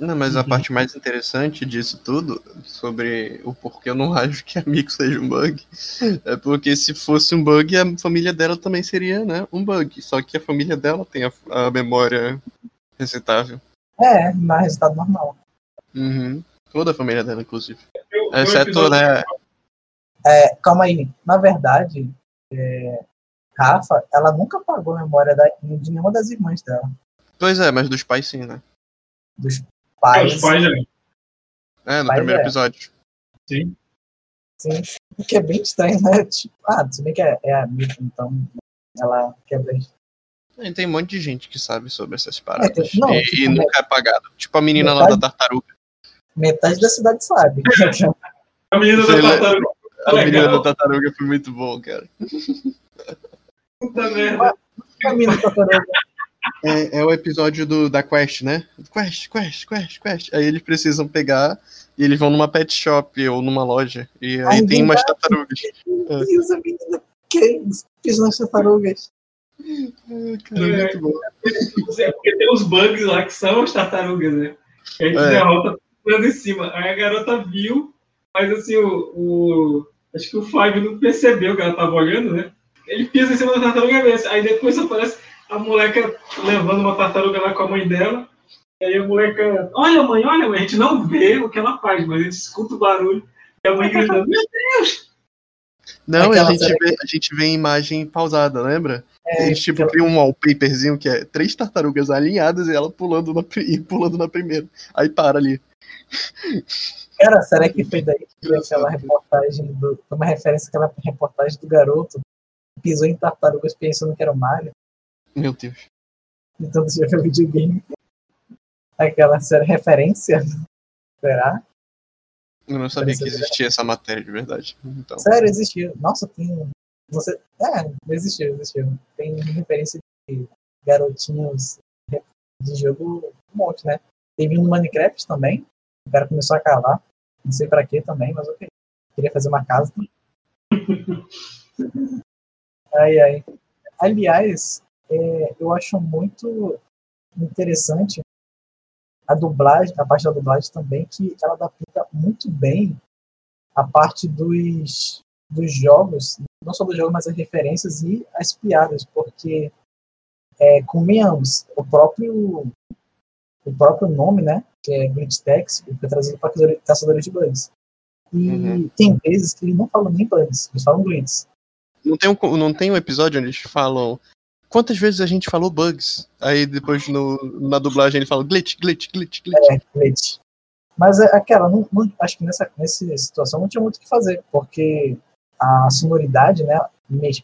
Não, mas a Uhum. parte mais interessante disso tudo, sobre o porquê eu não [LAUGHS] acho que a Mico seja um bug, é porque se fosse um bug, a família dela também seria, né, um bug. Só que a família dela tem a, a memória resetável. É, mas resultado normal. Uhum. Toda a família dela, inclusive. Eu- Exceto, né, É, calma aí. Na verdade, é, Rafa, ela nunca apagou a memória da, de nenhuma das irmãs dela. Pois é, mas dos pais sim, né? Dos pais. os pais já. É, no Pai primeiro é. episódio. Sim. Sim. O que é bem estranho, né? Tipo, ah, se bem que é, é a então ela quebra. E tem um monte de gente que sabe sobre essas paradas. É, tem- não, e, tipo, e nunca é apagado. Tipo a menina lá da Metade- tartaruga. Metade da cidade sabe. [LAUGHS] A menina da tartaruga. A menina legal. da tartaruga foi muito bom, cara. Puta merda. a mina tartaruga. É, é o episódio do, da Quest, né? Quest, Quest, Quest, Quest. Aí eles precisam pegar e eles vão numa pet shop ou numa loja. E aí Ai, tem umas tartarugas. Meu Deus, a menina que pisa nas tartarugas. Cara, é muito bom. É porque tem os bugs lá que são as tartarugas, né? Que a gente É. derrota em cima. Aí a garota viu, mas assim, o. o- acho que o Five não percebeu que ela tava olhando, né? Ele pisa em cima da tartaruga mesmo. Aí depois aparece a moleca levando uma tartaruga lá com a mãe dela. E aí a moleca, olha mãe, olha mãe, a gente não vê o que ela faz, mas a gente escuta o barulho e a mãe gritando, meu Deus! Não, Aquela a gente, vê, a gente vê imagem pausada, lembra? É, Eles tipo aquela- criam um wallpaperzinho que é três tartarugas alinhadas e ela pulando na, [LAUGHS] e pulando na primeira. Aí para ali. Cara, será que foi daí que veio aquela reportagem do. Foi uma referência àquela reportagem do garoto que pisou em tartarugas pensando que era o Mario? Meu Deus. Então você já viu o videogame. Aquela série referência? Será? Eu não sabia que existia essa matéria de verdade. Então, Sério, existiu. Nossa, tem. Você... É, existiu, existiu. Tem referência de garotinhos de jogo um monte, né? Teve um no Minecraft também. O cara começou a cavar. Não sei pra quê também, mas ok. Queria fazer uma casa. [LAUGHS] ai, ai. Aliás, é, eu acho muito interessante a dublagem, a parte da dublagem também, que ela adapta muito bem a parte dos, dos jogos, não só dos jogos, mas as referências e as piadas, porque, é, convenhamos, o próprio, o próprio nome, né, que é Glitch Tex, ele foi trazido para caçadores- caçadores de bugs. E Uhum. tem vezes que eles não falam nem bugs, eles falam glitches. Não tem, um, não tem um episódio onde eles falam. Quantas vezes a gente falou bugs? Aí depois no, na dublagem ele fala glitch, glitch, glitch, glitch. É, glitch. Mas é aquela, não, não- acho que nessa, nessa situação não tinha muito o que fazer, porque a sonoridade, né,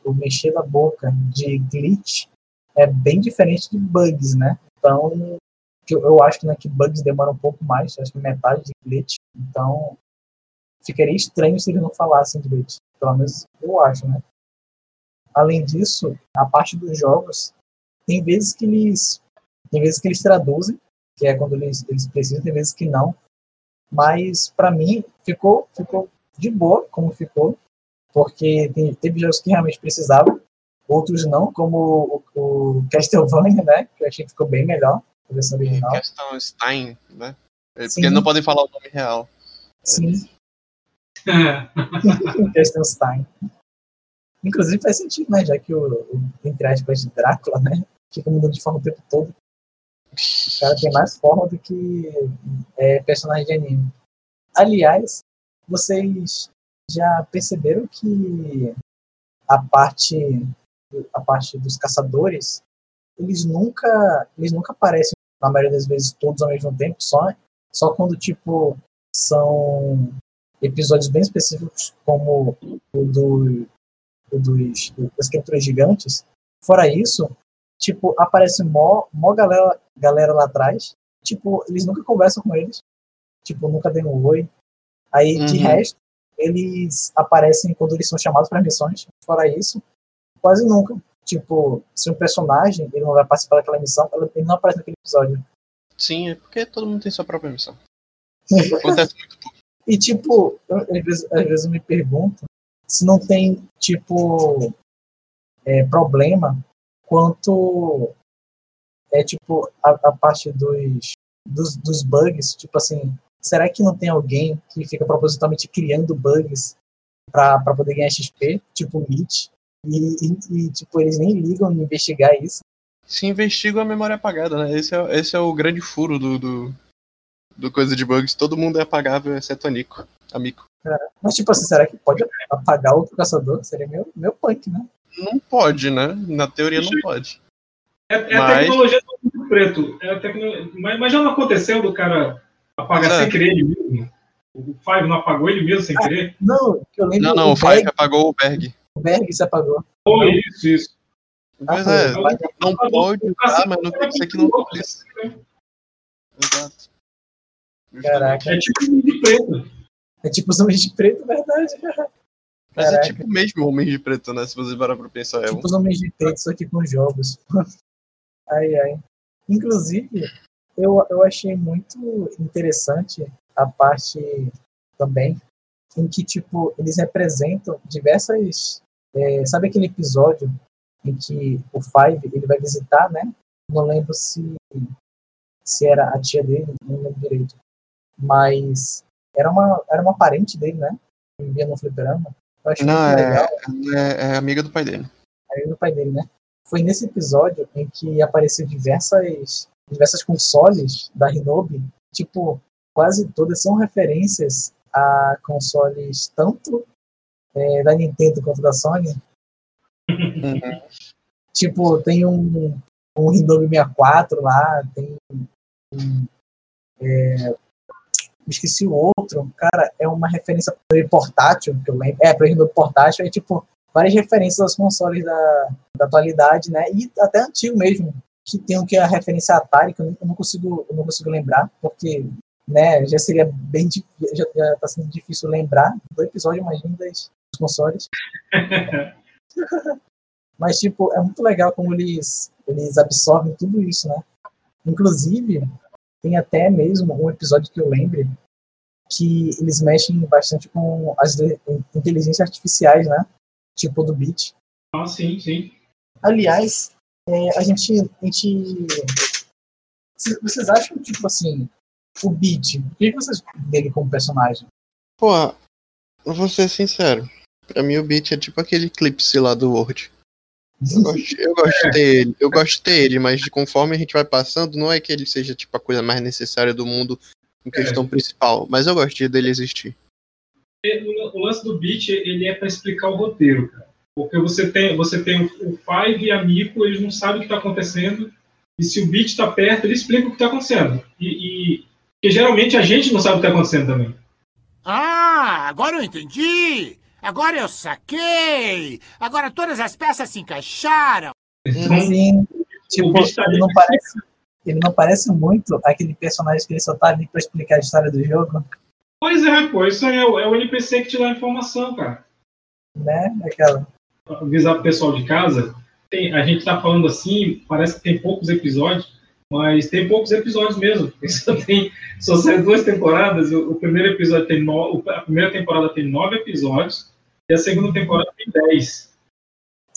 o mexer da boca de glitch é bem diferente de bugs, né? Então, eu, eu acho né, que bugs demora um pouco mais, acho que metade de glitch. Então, ficaria estranho se eles não falassem glitch. Pelo menos eu acho, né? Além disso, a parte dos jogos, tem vezes que eles tem vezes que eles traduzem, que é quando eles, eles precisam, tem vezes que não. Mas para mim ficou ficou de boa como ficou, porque tem, teve jogos que realmente precisavam, outros não, como o, o Castlevania, né? Que eu achei que ficou bem melhor, a versão original. Questão Stein, né? É, Sim. Porque não podem falar o nome real. Sim, É. [LAUGHS] [LAUGHS] Frankenstein. Inclusive faz sentido, né? Já que o, o entre aspas, Drácula, né? Fica mudando de forma o tempo todo. O cara tem mais forma do que é, personagem de anime. Aliás, vocês já perceberam que a parte a parte dos caçadores eles nunca eles nunca aparecem na maioria das vezes todos ao mesmo tempo só só quando tipo são episódios bem específicos como o do dos das criaturas gigantes. Fora isso tipo aparece mó, mó galera galera lá atrás. Tipo eles nunca conversam com eles. Tipo nunca dão um oi. Aí de Uhum. resto eles aparecem quando eles são chamados para missões. Fora isso quase nunca. Tipo se um personagem ele não vai participar daquela missão ele não aparece naquele episódio. Sim, é porque todo mundo tem sua própria missão. [LAUGHS] Acontece muito pouco. E, tipo, eu- às vezes, às vezes eu me pergunto se não tem, tipo, é, problema quanto é, tipo, a, a parte dos, dos, dos bugs. Tipo assim, será que não tem alguém que fica propositalmente criando bugs pra poder ganhar XP? Tipo, Meet. E, e, e, tipo, eles nem ligam em investigar isso. Se investiga a memória apagada, né? Esse é, esse é o grande furo do, do, do coisa de bugs. Todo mundo é apagável, exceto a Nico. Mas, tipo assim, será que pode apagar outro caçador? Seria meio, meio punk, né? Não pode, né? Na teoria não pode. É, é a Mas- tecnologia do mundo preto. É a tecno... mas, mas já não aconteceu do cara apagar É. sem querer ele mesmo? O Five não apagou ele mesmo sem querer? Não, que eu lembro Não, não, o o Five Berg, apagou o Berg. o Berg se apagou. Foi isso, isso. Pois Ah, é, foi. não pode usar, mas não quer dizer que não pode. Exato. Caraca. É tipo um de preto. É tipo os homens de preto, verdade. Mas é tipo mesmo Homem de Preto, né? Se você parar pra pensar. É um... Tipo os homens de preto, só que com jogos. [LAUGHS] Ai, ai. Inclusive, eu, eu achei muito interessante a parte também em que, tipo, eles representam diversas... é, sabe aquele episódio em que o Five, ele vai visitar, né? Não lembro se, se era a tia dele, não lembro direito. Mas era uma, era uma parente dele, né? Que vivia no fliperama. Eu achei Não, muito é, legal. é, é amiga do pai dele. aí do pai dele, né? Foi nesse episódio em que apareceu diversas, diversas consoles da Rinobi, tipo, quase todas são referências a consoles tanto é, da Nintendo quanto da Sony. Uhum. Tipo, tem um, um Rinobi 64 lá, tem um, é, esqueci o outro, cara, é uma referência para o portátil, que eu lembro, é, para o portátil, é tipo, várias referências aos consoles da, da atualidade, né? E até antigo mesmo, que tem um que é a referência Atari, que eu não, consigo, eu não consigo lembrar, porque né, já seria bem já, já tá sendo difícil lembrar do episódio, imagina dos consoles. [LAUGHS] Mas tipo, é muito legal como eles eles absorvem tudo isso, né? Inclusive, tem até mesmo um episódio que eu lembre que eles mexem bastante com as inteligências artificiais, né? Tipo do Beat. Ah, sim, sim. Aliás, é, a gente. A gente Vocês- acham, tipo assim, o Beat, o que vocês dele como personagem? Pô, eu vou ser sincero. Pra mim o Beat é tipo aquele Eclipse lá do Word. Eu gosto, eu gosto de ter ele, eu gosto de ter ele, mas de conforme a gente vai passando, não é que ele seja tipo a coisa mais necessária do mundo em questão principal, mas eu gosto de dele existir. O, lance do beat, ele é para explicar o roteiro, cara. Porque você tem, você tem o, o Five e a Miko, eles não sabem o que está acontecendo. E se o beat está perto, ele explica o que está acontecendo. E, e porque geralmente a gente não sabe o que está acontecendo também. Ah, agora eu entendi! Agora eu saquei! Agora todas as peças se encaixaram! Sim, tipo, o bicho ali ele não parece, ele não parece muito aquele personagem que ele só tá ali pra explicar a história do jogo, Pois é, pô, isso aí é o, é o NPC que te dá a informação, cara. né? Aquela. Avisar pro pessoal de casa, tem- a gente tá falando assim, parece que tem poucos episódios, mas tem poucos episódios mesmo. porque [LAUGHS] Só, tem, só saiu duas temporadas, o, o primeiro episódio tem no, a primeira temporada tem nove episódios e a segunda temporada tem dez.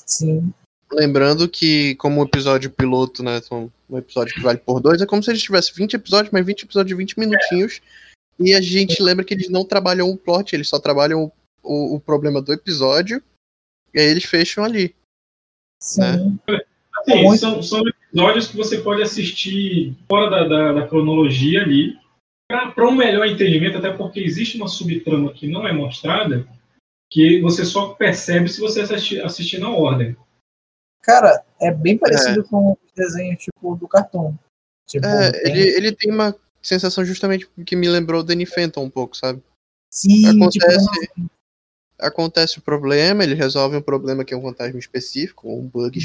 Sim, Lembrando que, como o episódio piloto, né, são um episódio que vale por dois, é como se a gente tivesse 20 episódios, mas 20 episódios de 20 minutinhos. E a gente lembra que eles não trabalham o plot, eles só trabalham o, o, o problema do episódio. E aí eles fecham ali. sim. Assim, Muito. são, são episódios que você pode assistir fora da, da- da cronologia ali, para um melhor entendimento, até porque existe uma subtrama que não é mostrada, que você só percebe se você assistir, assistir na ordem. Cara, é bem parecido com o desenho tipo do cartoon. Tipo, É, tem- ele, ele tem uma sensação justamente que me lembrou o Danny Phantom um pouco, sabe? Sim, tipo, Acontece, acontece o problema, ele resolve um problema que é um fantasma específico, um bug Uhum.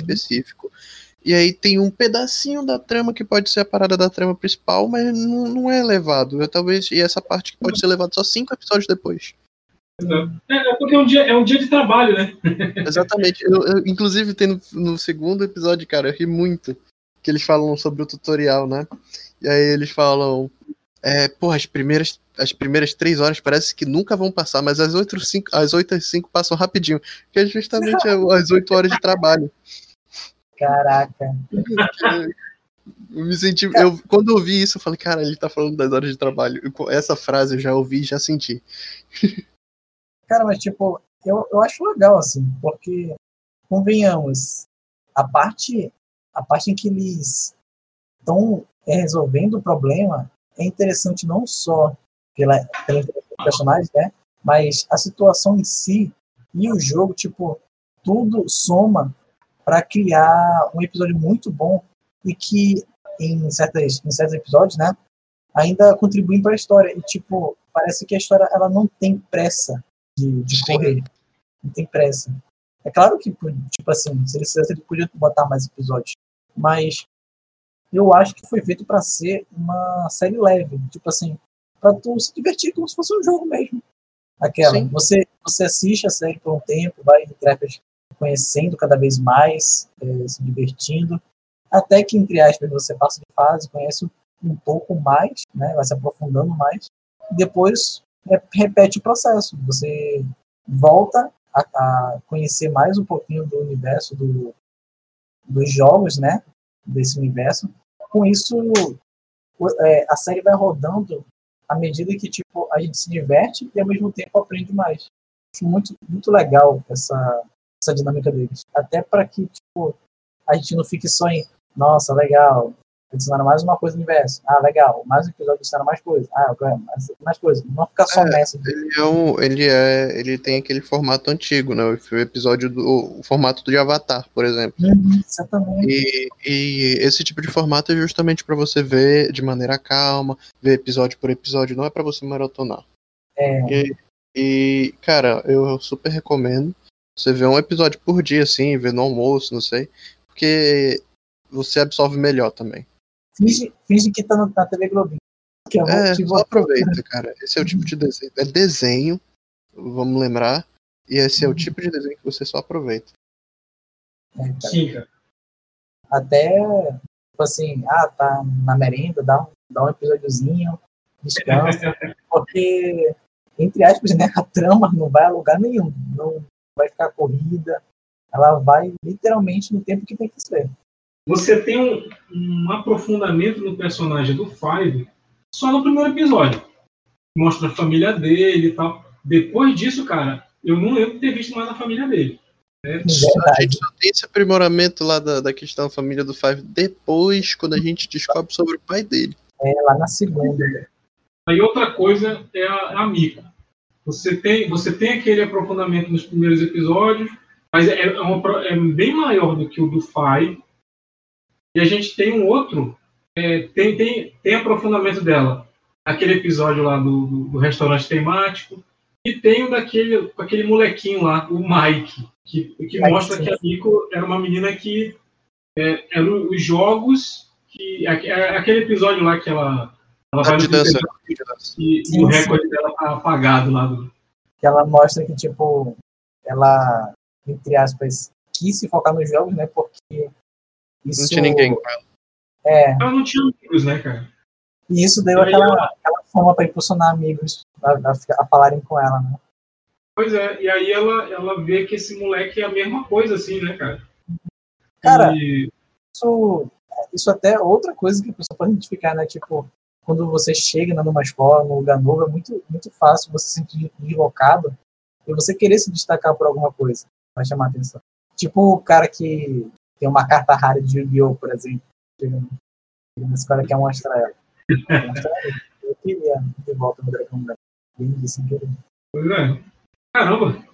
E aí tem um pedacinho da trama que pode ser a parada da trama principal, mas não, não é levado. Eu, talvez, e essa parte que pode ser levada só cinco episódios depois. É, é porque é um, dia, é um dia de trabalho, né? [LAUGHS] Exatamente. Eu, eu, inclusive, tem no, no segundo episódio, cara, eu ri muito. Que eles falam sobre o tutorial, né? E aí eles falam. É, porra, as primeiras, as primeiras três horas parece que nunca vão passar, mas as oito, cinco, as oito às cinco passam rapidinho. Que é justamente [LAUGHS] as oito horas de trabalho. Caraca. [LAUGHS] Eu me senti. Eu, quando eu ouvi isso, eu falei, cara, ele tá falando das horas de trabalho. Essa frase eu já ouvi e já senti. [LAUGHS] Cara, mas tipo, eu, eu acho legal, assim, porque, convenhamos, a parte, a parte em que eles estão resolvendo o problema é interessante não só pela, pela interação dos personagens, né? Mas a situação em si e o jogo, tipo, tudo soma para criar um episódio muito bom e que em, certas, em certos episódios, né? Ainda contribuem para a história. E, tipo, parece que a história ela não tem pressa de, de Sim. correr. Não tem pressa. É claro que, tipo assim, se eles quisessem, eles podiam botar mais episódios. Mas eu acho que foi feito para ser uma série leve. Tipo assim, para tu se divertir como se fosse um jogo mesmo. Aquela. Sim. Você, você assiste a série por um tempo, vai, entre aspas, conhecendo cada vez mais, eh, se divertindo. Até que, entre aspas, você passa de fase, conhece um pouco mais, né, vai se aprofundando mais. E depois re- repete o processo. Você volta a, a conhecer mais um pouquinho do universo do, dos jogos, né? Desse universo. Com isso, é, a série vai rodando à medida que tipo a gente se diverte e ao mesmo tempo aprende mais. Acho muito muito legal essa essa dinâmica deles. Até para que tipo a gente não fique só em nossa legal adicionaram mais uma coisa no universo. Ah, legal. Mais um episódio adicionaram mais coisa. Ah, mais, mais coisa. Não ficar só É, nessa. Ele é um, ele é, ele tem aquele formato antigo, né? O episódio do, o formato do Avatar, por exemplo. Uhum, exatamente. E, e esse tipo de formato é justamente pra você ver de maneira calma, ver episódio por episódio, não é pra você maratonar. É, E, e, cara, eu super recomendo você ver um episódio por dia, assim, ver no almoço, não sei, porque você absorve melhor também. finge, finge que tá no- na TV Globinho. Que eu É, que só aproveita, cara. Esse é o tipo de desenho. É desenho, vamos lembrar, e esse é o tipo de desenho que você só aproveita. é. Sim, cara. até tipo assim, ah, tá na merenda, dá um, dá um episódiozinho, descansa, [LAUGHS] porque, entre aspas, né, a trama não vai a lugar nenhum, não vai ficar corrida, ela vai literalmente no tempo que tem que ser. Você tem um, um aprofundamento no personagem do Five só no primeiro episódio. Mostra a família dele e tal. Depois disso, cara, eu não lembro de ter visto mais a família dele. né? A Verdade. gente só tem esse aprimoramento lá da, da questão da família do Five depois, quando a gente descobre sobre o pai dele. É lá na segunda. Aí outra coisa é a, a Miko. Você tem, você tem aquele aprofundamento nos primeiros episódios, mas é, é uma é bem maior do que o do Fai. E a gente tem um outro, é, tem, tem, tem aprofundamento dela. Aquele episódio lá do, do, do restaurante temático. E tem o daquele, aquele molequinho lá, o Mike, que, que Mike, mostra sim. que a Miko era uma menina que é, eram os jogos que. é aquele episódio lá que ela, ela vai de dança. e, e o sim. recorde dela tá apagado lá do. Que ela mostra que, tipo, ela, entre aspas, quis se focar nos jogos, né? Porque isso. Não tinha ninguém com ela. É, Ela não tinha amigos, né, cara? e isso deu E aquela, ela- aquela forma para impulsionar amigos a, a, a falarem com ela, né? Pois é, e aí ela, ela vê que esse moleque é a mesma coisa, assim, né, cara? Cara, E- isso, isso até é outra coisa que a pessoa pode identificar, né? Tipo, quando você chega né, numa escola, num lugar novo, é muito, muito fácil você se sentir deslocado e você querer se destacar por alguma coisa, vai chamar atenção. Tipo o cara que tem uma carta rara de Yu-Gi-Oh!, por exemplo. Chega no- chega na escola e quer mostrar ela. Quer mostrar ela. Eu queria de volta no Dragão Branco. Bem pois é. Caramba!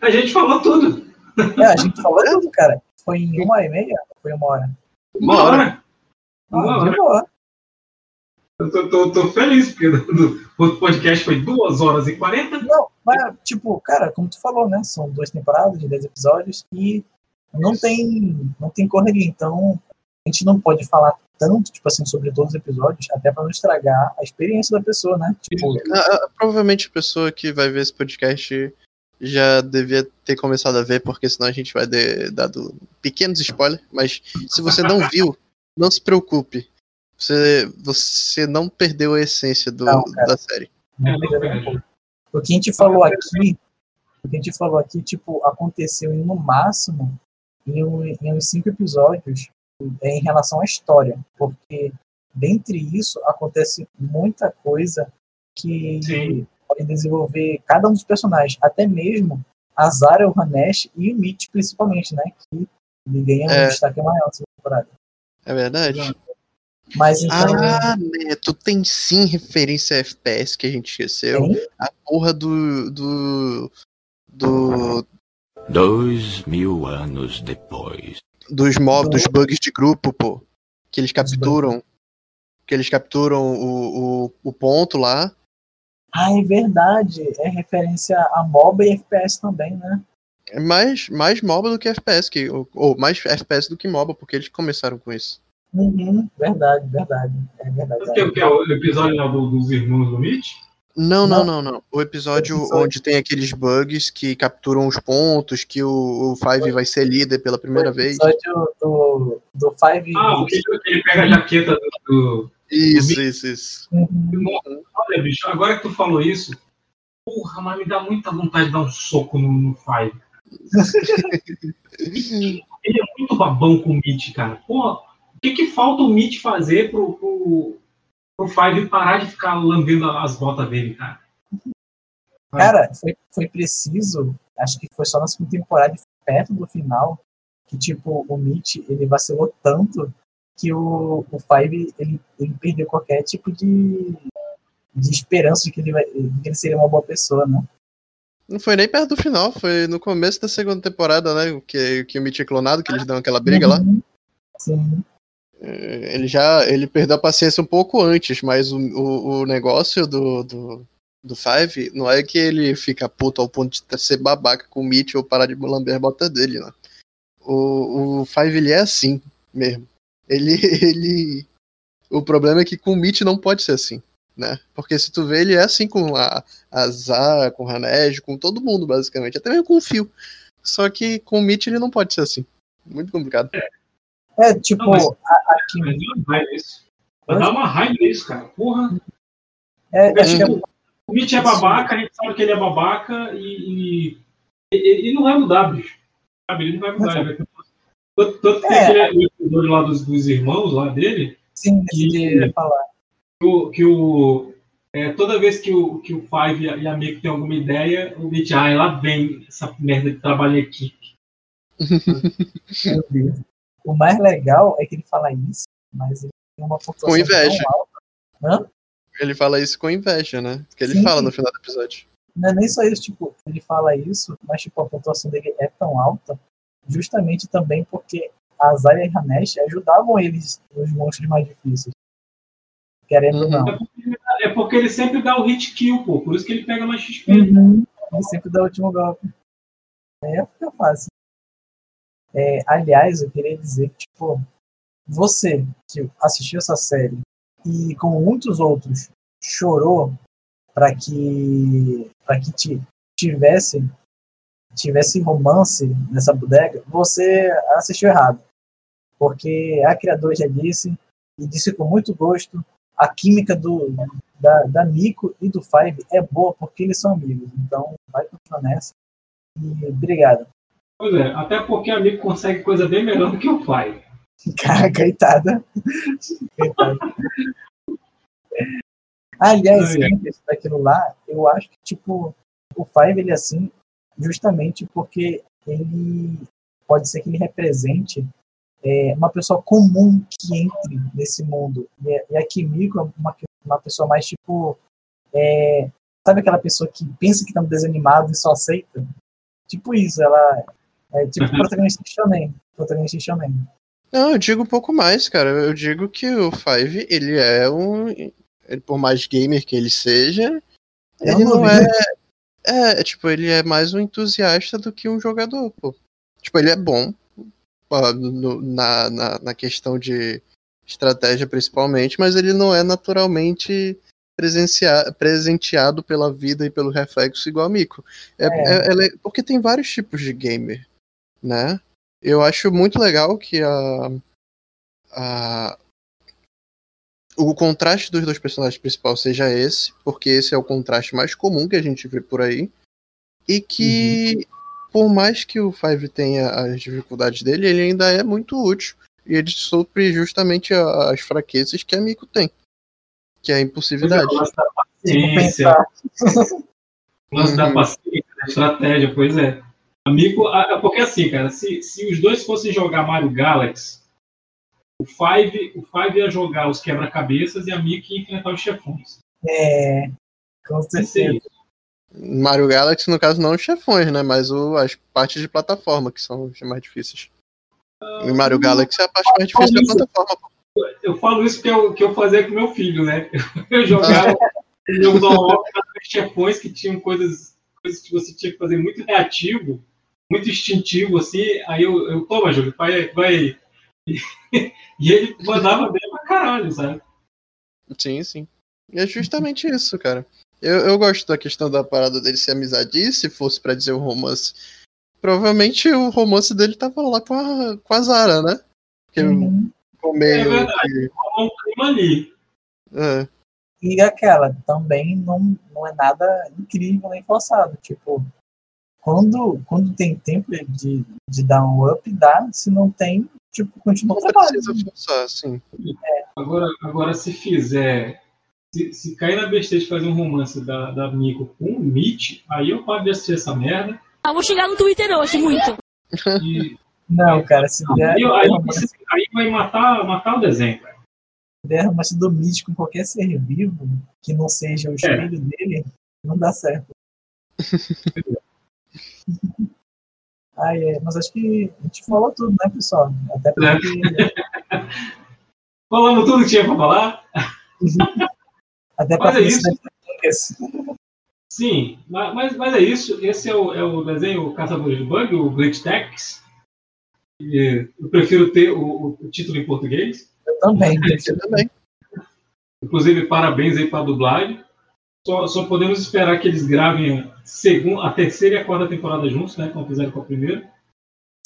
A gente, falou tudo. É, a gente falou tudo, cara. Foi em [LAUGHS] uma hora e meia? Foi uma hora. Uma hora. Uma Ah, hora. de boa. Eu tô, tô, tô feliz, porque [LAUGHS] do podcast foi 2 horas e 40. Não, mas, tipo, cara, como tu falou, né? São duas temporadas de 10 episódios e não tem, não tem correria. Então, a gente não pode falar tanto, tipo assim, sobre todos os episódios, até pra não estragar a experiência da pessoa, né? Tipo, Ah, ah, provavelmente a pessoa que vai ver esse podcast já devia ter começado a ver, porque senão a gente vai ter dado pequenos spoilers. Mas se você não [LAUGHS] viu, não se preocupe. Você, você não perdeu a essência do, Não, da série. não perdeu nem um pouco. O que a gente falou aqui, o que a gente falou aqui, tipo, aconteceu em, no máximo em, em uns cinco episódios é, em relação à história, porque dentre isso acontece muita coisa que Sim. pode desenvolver cada um dos personagens, até mesmo a Zara, o Hanesh e o Mitch principalmente, né? Que ganha É. um destaque maior nessa temporada. É verdade? Mas então. Ah, Neto, tem sim referência a FPS que a gente esqueceu. tem? A porra do. do. do Dois mil anos depois. dos mobs, dos bugs de grupo, pô. Que eles capturam. Que eles capturam o, o, o ponto lá. Ah, é verdade. É referência a MOBA e FPS também, né? É mais, mais MOBA do que FPS, que, ou, ou mais FPS do que MOBA, porque eles começaram com isso. Uhum, verdade, verdade. É verdade. O que, é o episódio lá do- dos irmãos do Mitch? Não, não, Não. não. O episódio O episódio- onde tem aqueles bugs que capturam os pontos, que o, o Five vai ser líder pela primeira o vez. episódio do, do Five. Ah, o que ele, pega a jaqueta do. do- Isso, isso, isso. Uhum. Olha, bicho, agora que tu falou isso, porra, mas me dá muita vontade de dar um soco no, no Five. [LAUGHS] Ele é muito babão com o Mitch, cara. Porra, o que, que falta o Mitch fazer pro, pro, pro Five parar de ficar lambendo as botas dele, cara? Cara, foi, foi preciso, acho que foi só na segunda temporada, perto do final, que tipo, o Mitch, ele vacilou tanto que o, o Five, ele, ele perdeu qualquer tipo de, de esperança de que ele, vai, de que ele seria uma boa pessoa, né? Não foi nem perto do final, foi no começo da segunda temporada, né? Que, que o Mitch é clonado, que eles dão aquela briga lá. Uhum. Sim. Ele já ele perdeu a paciência um pouco antes, mas o, o, o negócio do, do, do Five não é que ele fica puto ao ponto de ser babaca com o Mitch ou parar de lamber a bota dele, né? O, o Five ele é assim mesmo. Ele, [LAUGHS] ele. O problema é que com o Mitch não pode ser assim, né? Porque se tu vê, ele é assim com a, a Zara, com o Hanej, com todo mundo, basicamente. Até mesmo com o Phil. Só que com o Mitch ele não pode ser assim. Muito complicado. É, tipo, Não, mas- a, a Kim, Vai dar uma raiva isso. Vai dar uma raiva isso, cara. Porra. é, acho que é, O Mitch é babaca, a gente sabe que ele é babaca e, e- ele, ele não vai mudar, bicho. Sabe? Ele não vai mudar. Ele vai... Tanto, tanto que tem É. aquele episódio lá dos, dos irmãos lá dele, sim, E- ia falar. que o, que o, é, toda vez que o, que o Five e a, Miko tem alguma ideia, o Mitch, ah, lá vem essa merda de trabalho em equipe. [LAUGHS] Meu Deus. O mais legal é que ele fala isso, mas ele tem uma pontuação Com inveja. tão alta. Hã? Ele fala isso com inveja, né? Porque ele Sim. fala no final do episódio. Não é nem só isso, tipo, ele fala isso, mas tipo, a pontuação dele é tão alta, justamente também porque a Zarya e a Hanesh ajudavam eles nos monstros mais difíceis. Querendo ou não. É porque, é porque ele sempre dá o hit kill, pô. Por isso que ele pega mais XP. Uhum. Ele sempre dá o último golpe. É, fica fácil. É, aliás, eu queria dizer que, tipo, você que assistiu essa série e, como muitos outros, chorou para que para que ti- tivesse tivesse romance nessa bodega, você assistiu errado. Porque a criadora já disse, e disse com muito gosto, a química do, da, da Nico e do Five é boa porque eles são amigos. Então, vai continuar nessa. E obrigado. Pois é, até porque a Miko consegue coisa bem melhor do que o Five. [LAUGHS] Cara, coitada. Coitada. Aliás, antes daquilo lá, eu acho que, tipo, o Five, ele é assim, justamente porque ele pode ser que ele represente é, uma pessoa comum que entre nesse mundo. E, a- e a Kimiko é uma, uma pessoa mais, tipo, é, sabe aquela pessoa que pensa que tá desanimado e só aceita? Tipo isso, ela é tipo protagonista de shonen. Protagonista de shonen. Não, eu digo um pouco mais, cara. Eu digo que o Five, ele é um. ele, por mais gamer que ele seja, É ele não novinho. é. É, tipo, ele é mais um entusiasta do que um jogador, pô. Tipo, ele é bom ó, no- na, na, na questão de estratégia, principalmente, mas ele não é naturalmente presenteado pela vida e pelo reflexo igual a Mico. É, É. é- é- porque tem vários tipos de gamer, né? Eu acho muito legal que a, a- o contraste dos dois personagens principais seja esse, porque esse é o contraste mais comum que a gente vê por aí. E que, por mais que o Five tenha as dificuldades dele, ele ainda é muito útil. E ele supre justamente a- as fraquezas que a Miko tem. Que é a impulsividade. O lance da paciência, [LAUGHS] o lance da Uhum. paciência, da estratégia, pois é. Amigo, a- porque assim, cara, se, se os dois fossem jogar Mario Galaxy, o Five, o Five ia jogar os quebra-cabeças e a Mickey ia enfrentar os chefões. É, com certeza. isso. Mario Galaxy, no caso, não os chefões, né? Mas o- as partes de plataforma que são as mais difíceis. E Mario Galaxy é a parte mais difícil da plataforma. Eu falo isso que eu, que eu fazia com meu filho, né? [LAUGHS] Eu jogava o jogo os chefões que tinham coisas, coisas que você tinha que fazer muito reativo, muito instintivo, assim. Aí eu, eu toma, Júlio, vai, vai. [LAUGHS] E ele mandava bem pra caralho, sabe? Sim, sim. E é justamente isso, cara. Eu, eu gosto da questão da parada dele ser amizade. E se fosse pra dizer um romance, provavelmente o romance dele tava lá com a, com a Zara, né? Porque Uhum. ficou meio. É verdade. Um clima ali. É. E aquela também não, não é nada incrível nem forçado. Tipo, quando, quando tem tempo de, de dar um up, dá. Se não tem, tipo, continua o Não trabalho. precisa forçar, assim. Agora, agora se fizer. Se, se cair na besteira de fazer um romance da, da Miko com o Mitch, aí eu paro de assistir essa merda. Ah, vou xingar no Twitter hoje, muito. E [LAUGHS] Não, cara, se der, aí, aí, romance, aí vai matar, matar o desenho, cara. se der romance do Mítico com qualquer ser vivo que não seja o espelho dele, não dá certo. [LAUGHS] Ai, é, mas acho que a gente falou tudo, né, pessoal? Até porque. [LAUGHS] Falamos tudo que tinha pra falar? [LAUGHS] Até Mas pra é isso. Sim, ma- mas, mas é isso. Esse é o, é o desenho Caçadores de Bug, o Glitch. E eu prefiro ter o, o título em português. Eu também. [LAUGHS] Eu também. Inclusive, parabéns aí para a dublagem. Só, só podemos esperar que eles gravem a, segun- a terceira e a quarta temporada juntos, né? Como fizeram com a primeira.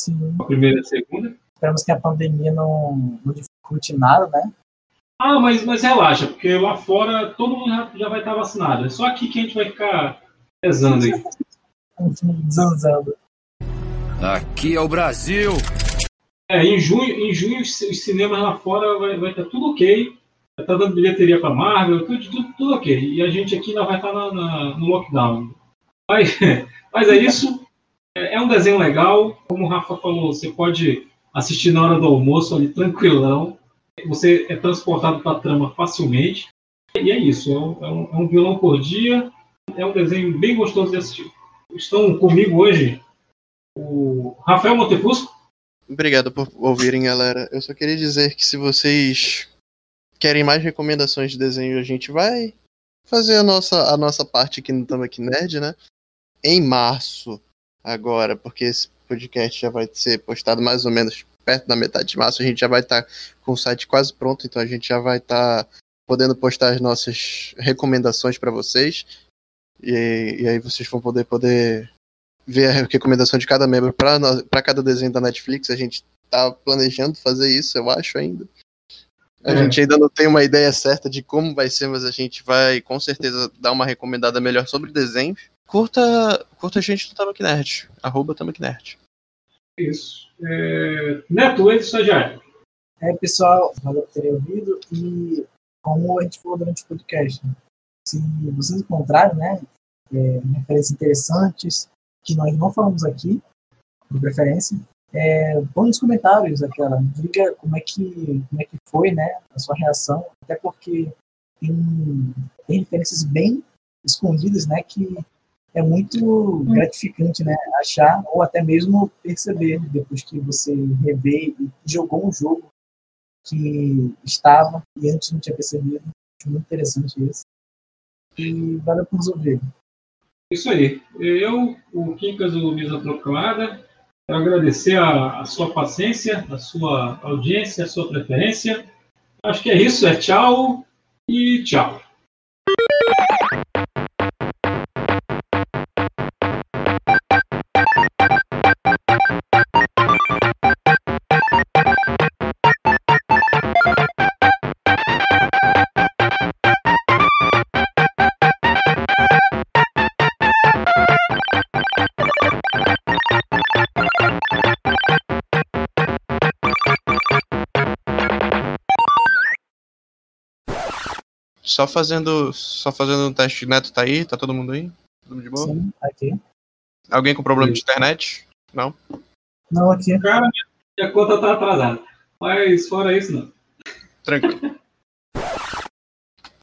Sim. Com a primeira e a segunda. Esperamos que a pandemia não, não dificulte nada, né? Ah, mas, mas relaxa, porque lá fora todo mundo já, já vai estar vacinado. É só aqui que a gente vai ficar pesando aí. Zanzando. Aqui é o Brasil. É, em junho, em junho os cinemas lá fora vai, vai estar tudo ok. tá dando bilheteria para Marvel, tudo, tudo, tudo ok. E a gente aqui ainda vai estar na, na- no lockdown. Mas, [LAUGHS] mas é isso. É, é um desenho legal. Como o Rafa falou, você pode assistir na hora do almoço ali tranquilão. Você é transportado para a trama facilmente. E é isso. É um, é um- é vilão por dia. É um desenho bem gostoso de assistir. Estão comigo hoje o Rafael Montefusco. Obrigado por ouvirem, galera. Eu só queria dizer que se vocês querem mais recomendações de desenho, a gente vai fazer a nossa, a nossa parte aqui no Tambaqui Nerd, né? Em março, agora, porque esse podcast já vai ser postado mais ou menos perto da metade de março, a gente já vai estar com o site quase pronto, então a gente já vai estar podendo postar as nossas recomendações para vocês. E, e aí vocês vão poder poder ver a recomendação de cada membro para cada desenho da Netflix. A gente tá planejando fazer isso, eu acho ainda. A É. gente ainda não tem uma ideia certa de como vai ser, mas a gente vai com certeza dar uma recomendada melhor sobre desenhos. Curta, curta a gente no Tamaki Nerd, arroba Tamaki Nerd. Isso. É... Neto, ex-estagiário. É, pessoal, valeu por terem ouvido e como a gente falou durante o podcast, né, se vocês encontrarem, né, é, referências interessantes que nós não falamos aqui, de preferência, é, põe nos comentários aquela, diga como é que como é que foi, né, a sua reação, até porque tem, tem referências bem escondidas, né, que é muito gratificante, né, achar ou até mesmo perceber depois que você revê e jogou um jogo que estava e antes não tinha percebido. Acho muito interessante isso. E valeu por nos ouvir. Isso aí. Eu, o Quincas do Mesa Proclamada, quero agradecer a, a sua paciência, a sua audiência, a sua preferência. Acho que é isso. É tchau e tchau. Só fazendo, só fazendo um teste neto tá aí, tá todo mundo aí? Todo mundo de boa? Sim, aqui. Alguém com problema de internet? Não? Não, aqui. Cara, minha, conta tá atrasada. Mas fora isso, não. Tranquilo.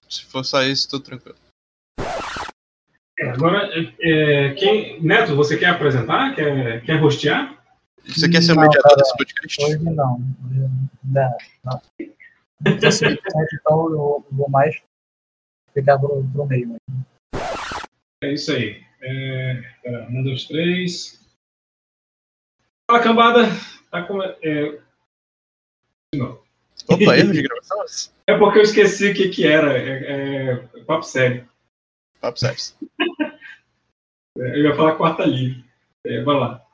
Se for só isso, tô tranquilo. É, agora, é, é, quem, Neto, você quer apresentar? Quer, quer rostear? Você quer ser o mediador cara, desse podcast? Hoje não. Não. não. Interessante, então eu vou mais ficar pro, pro meio. É isso aí. É, pera, um, dois, três. Fala, cambada. Tá com, é, de novo. Opa, erro de gravação? É porque eu esqueci o que, que era. É, é, papo sério. Papo sério. [LAUGHS] É, Eu ia falar quarta livre. É, vai lá.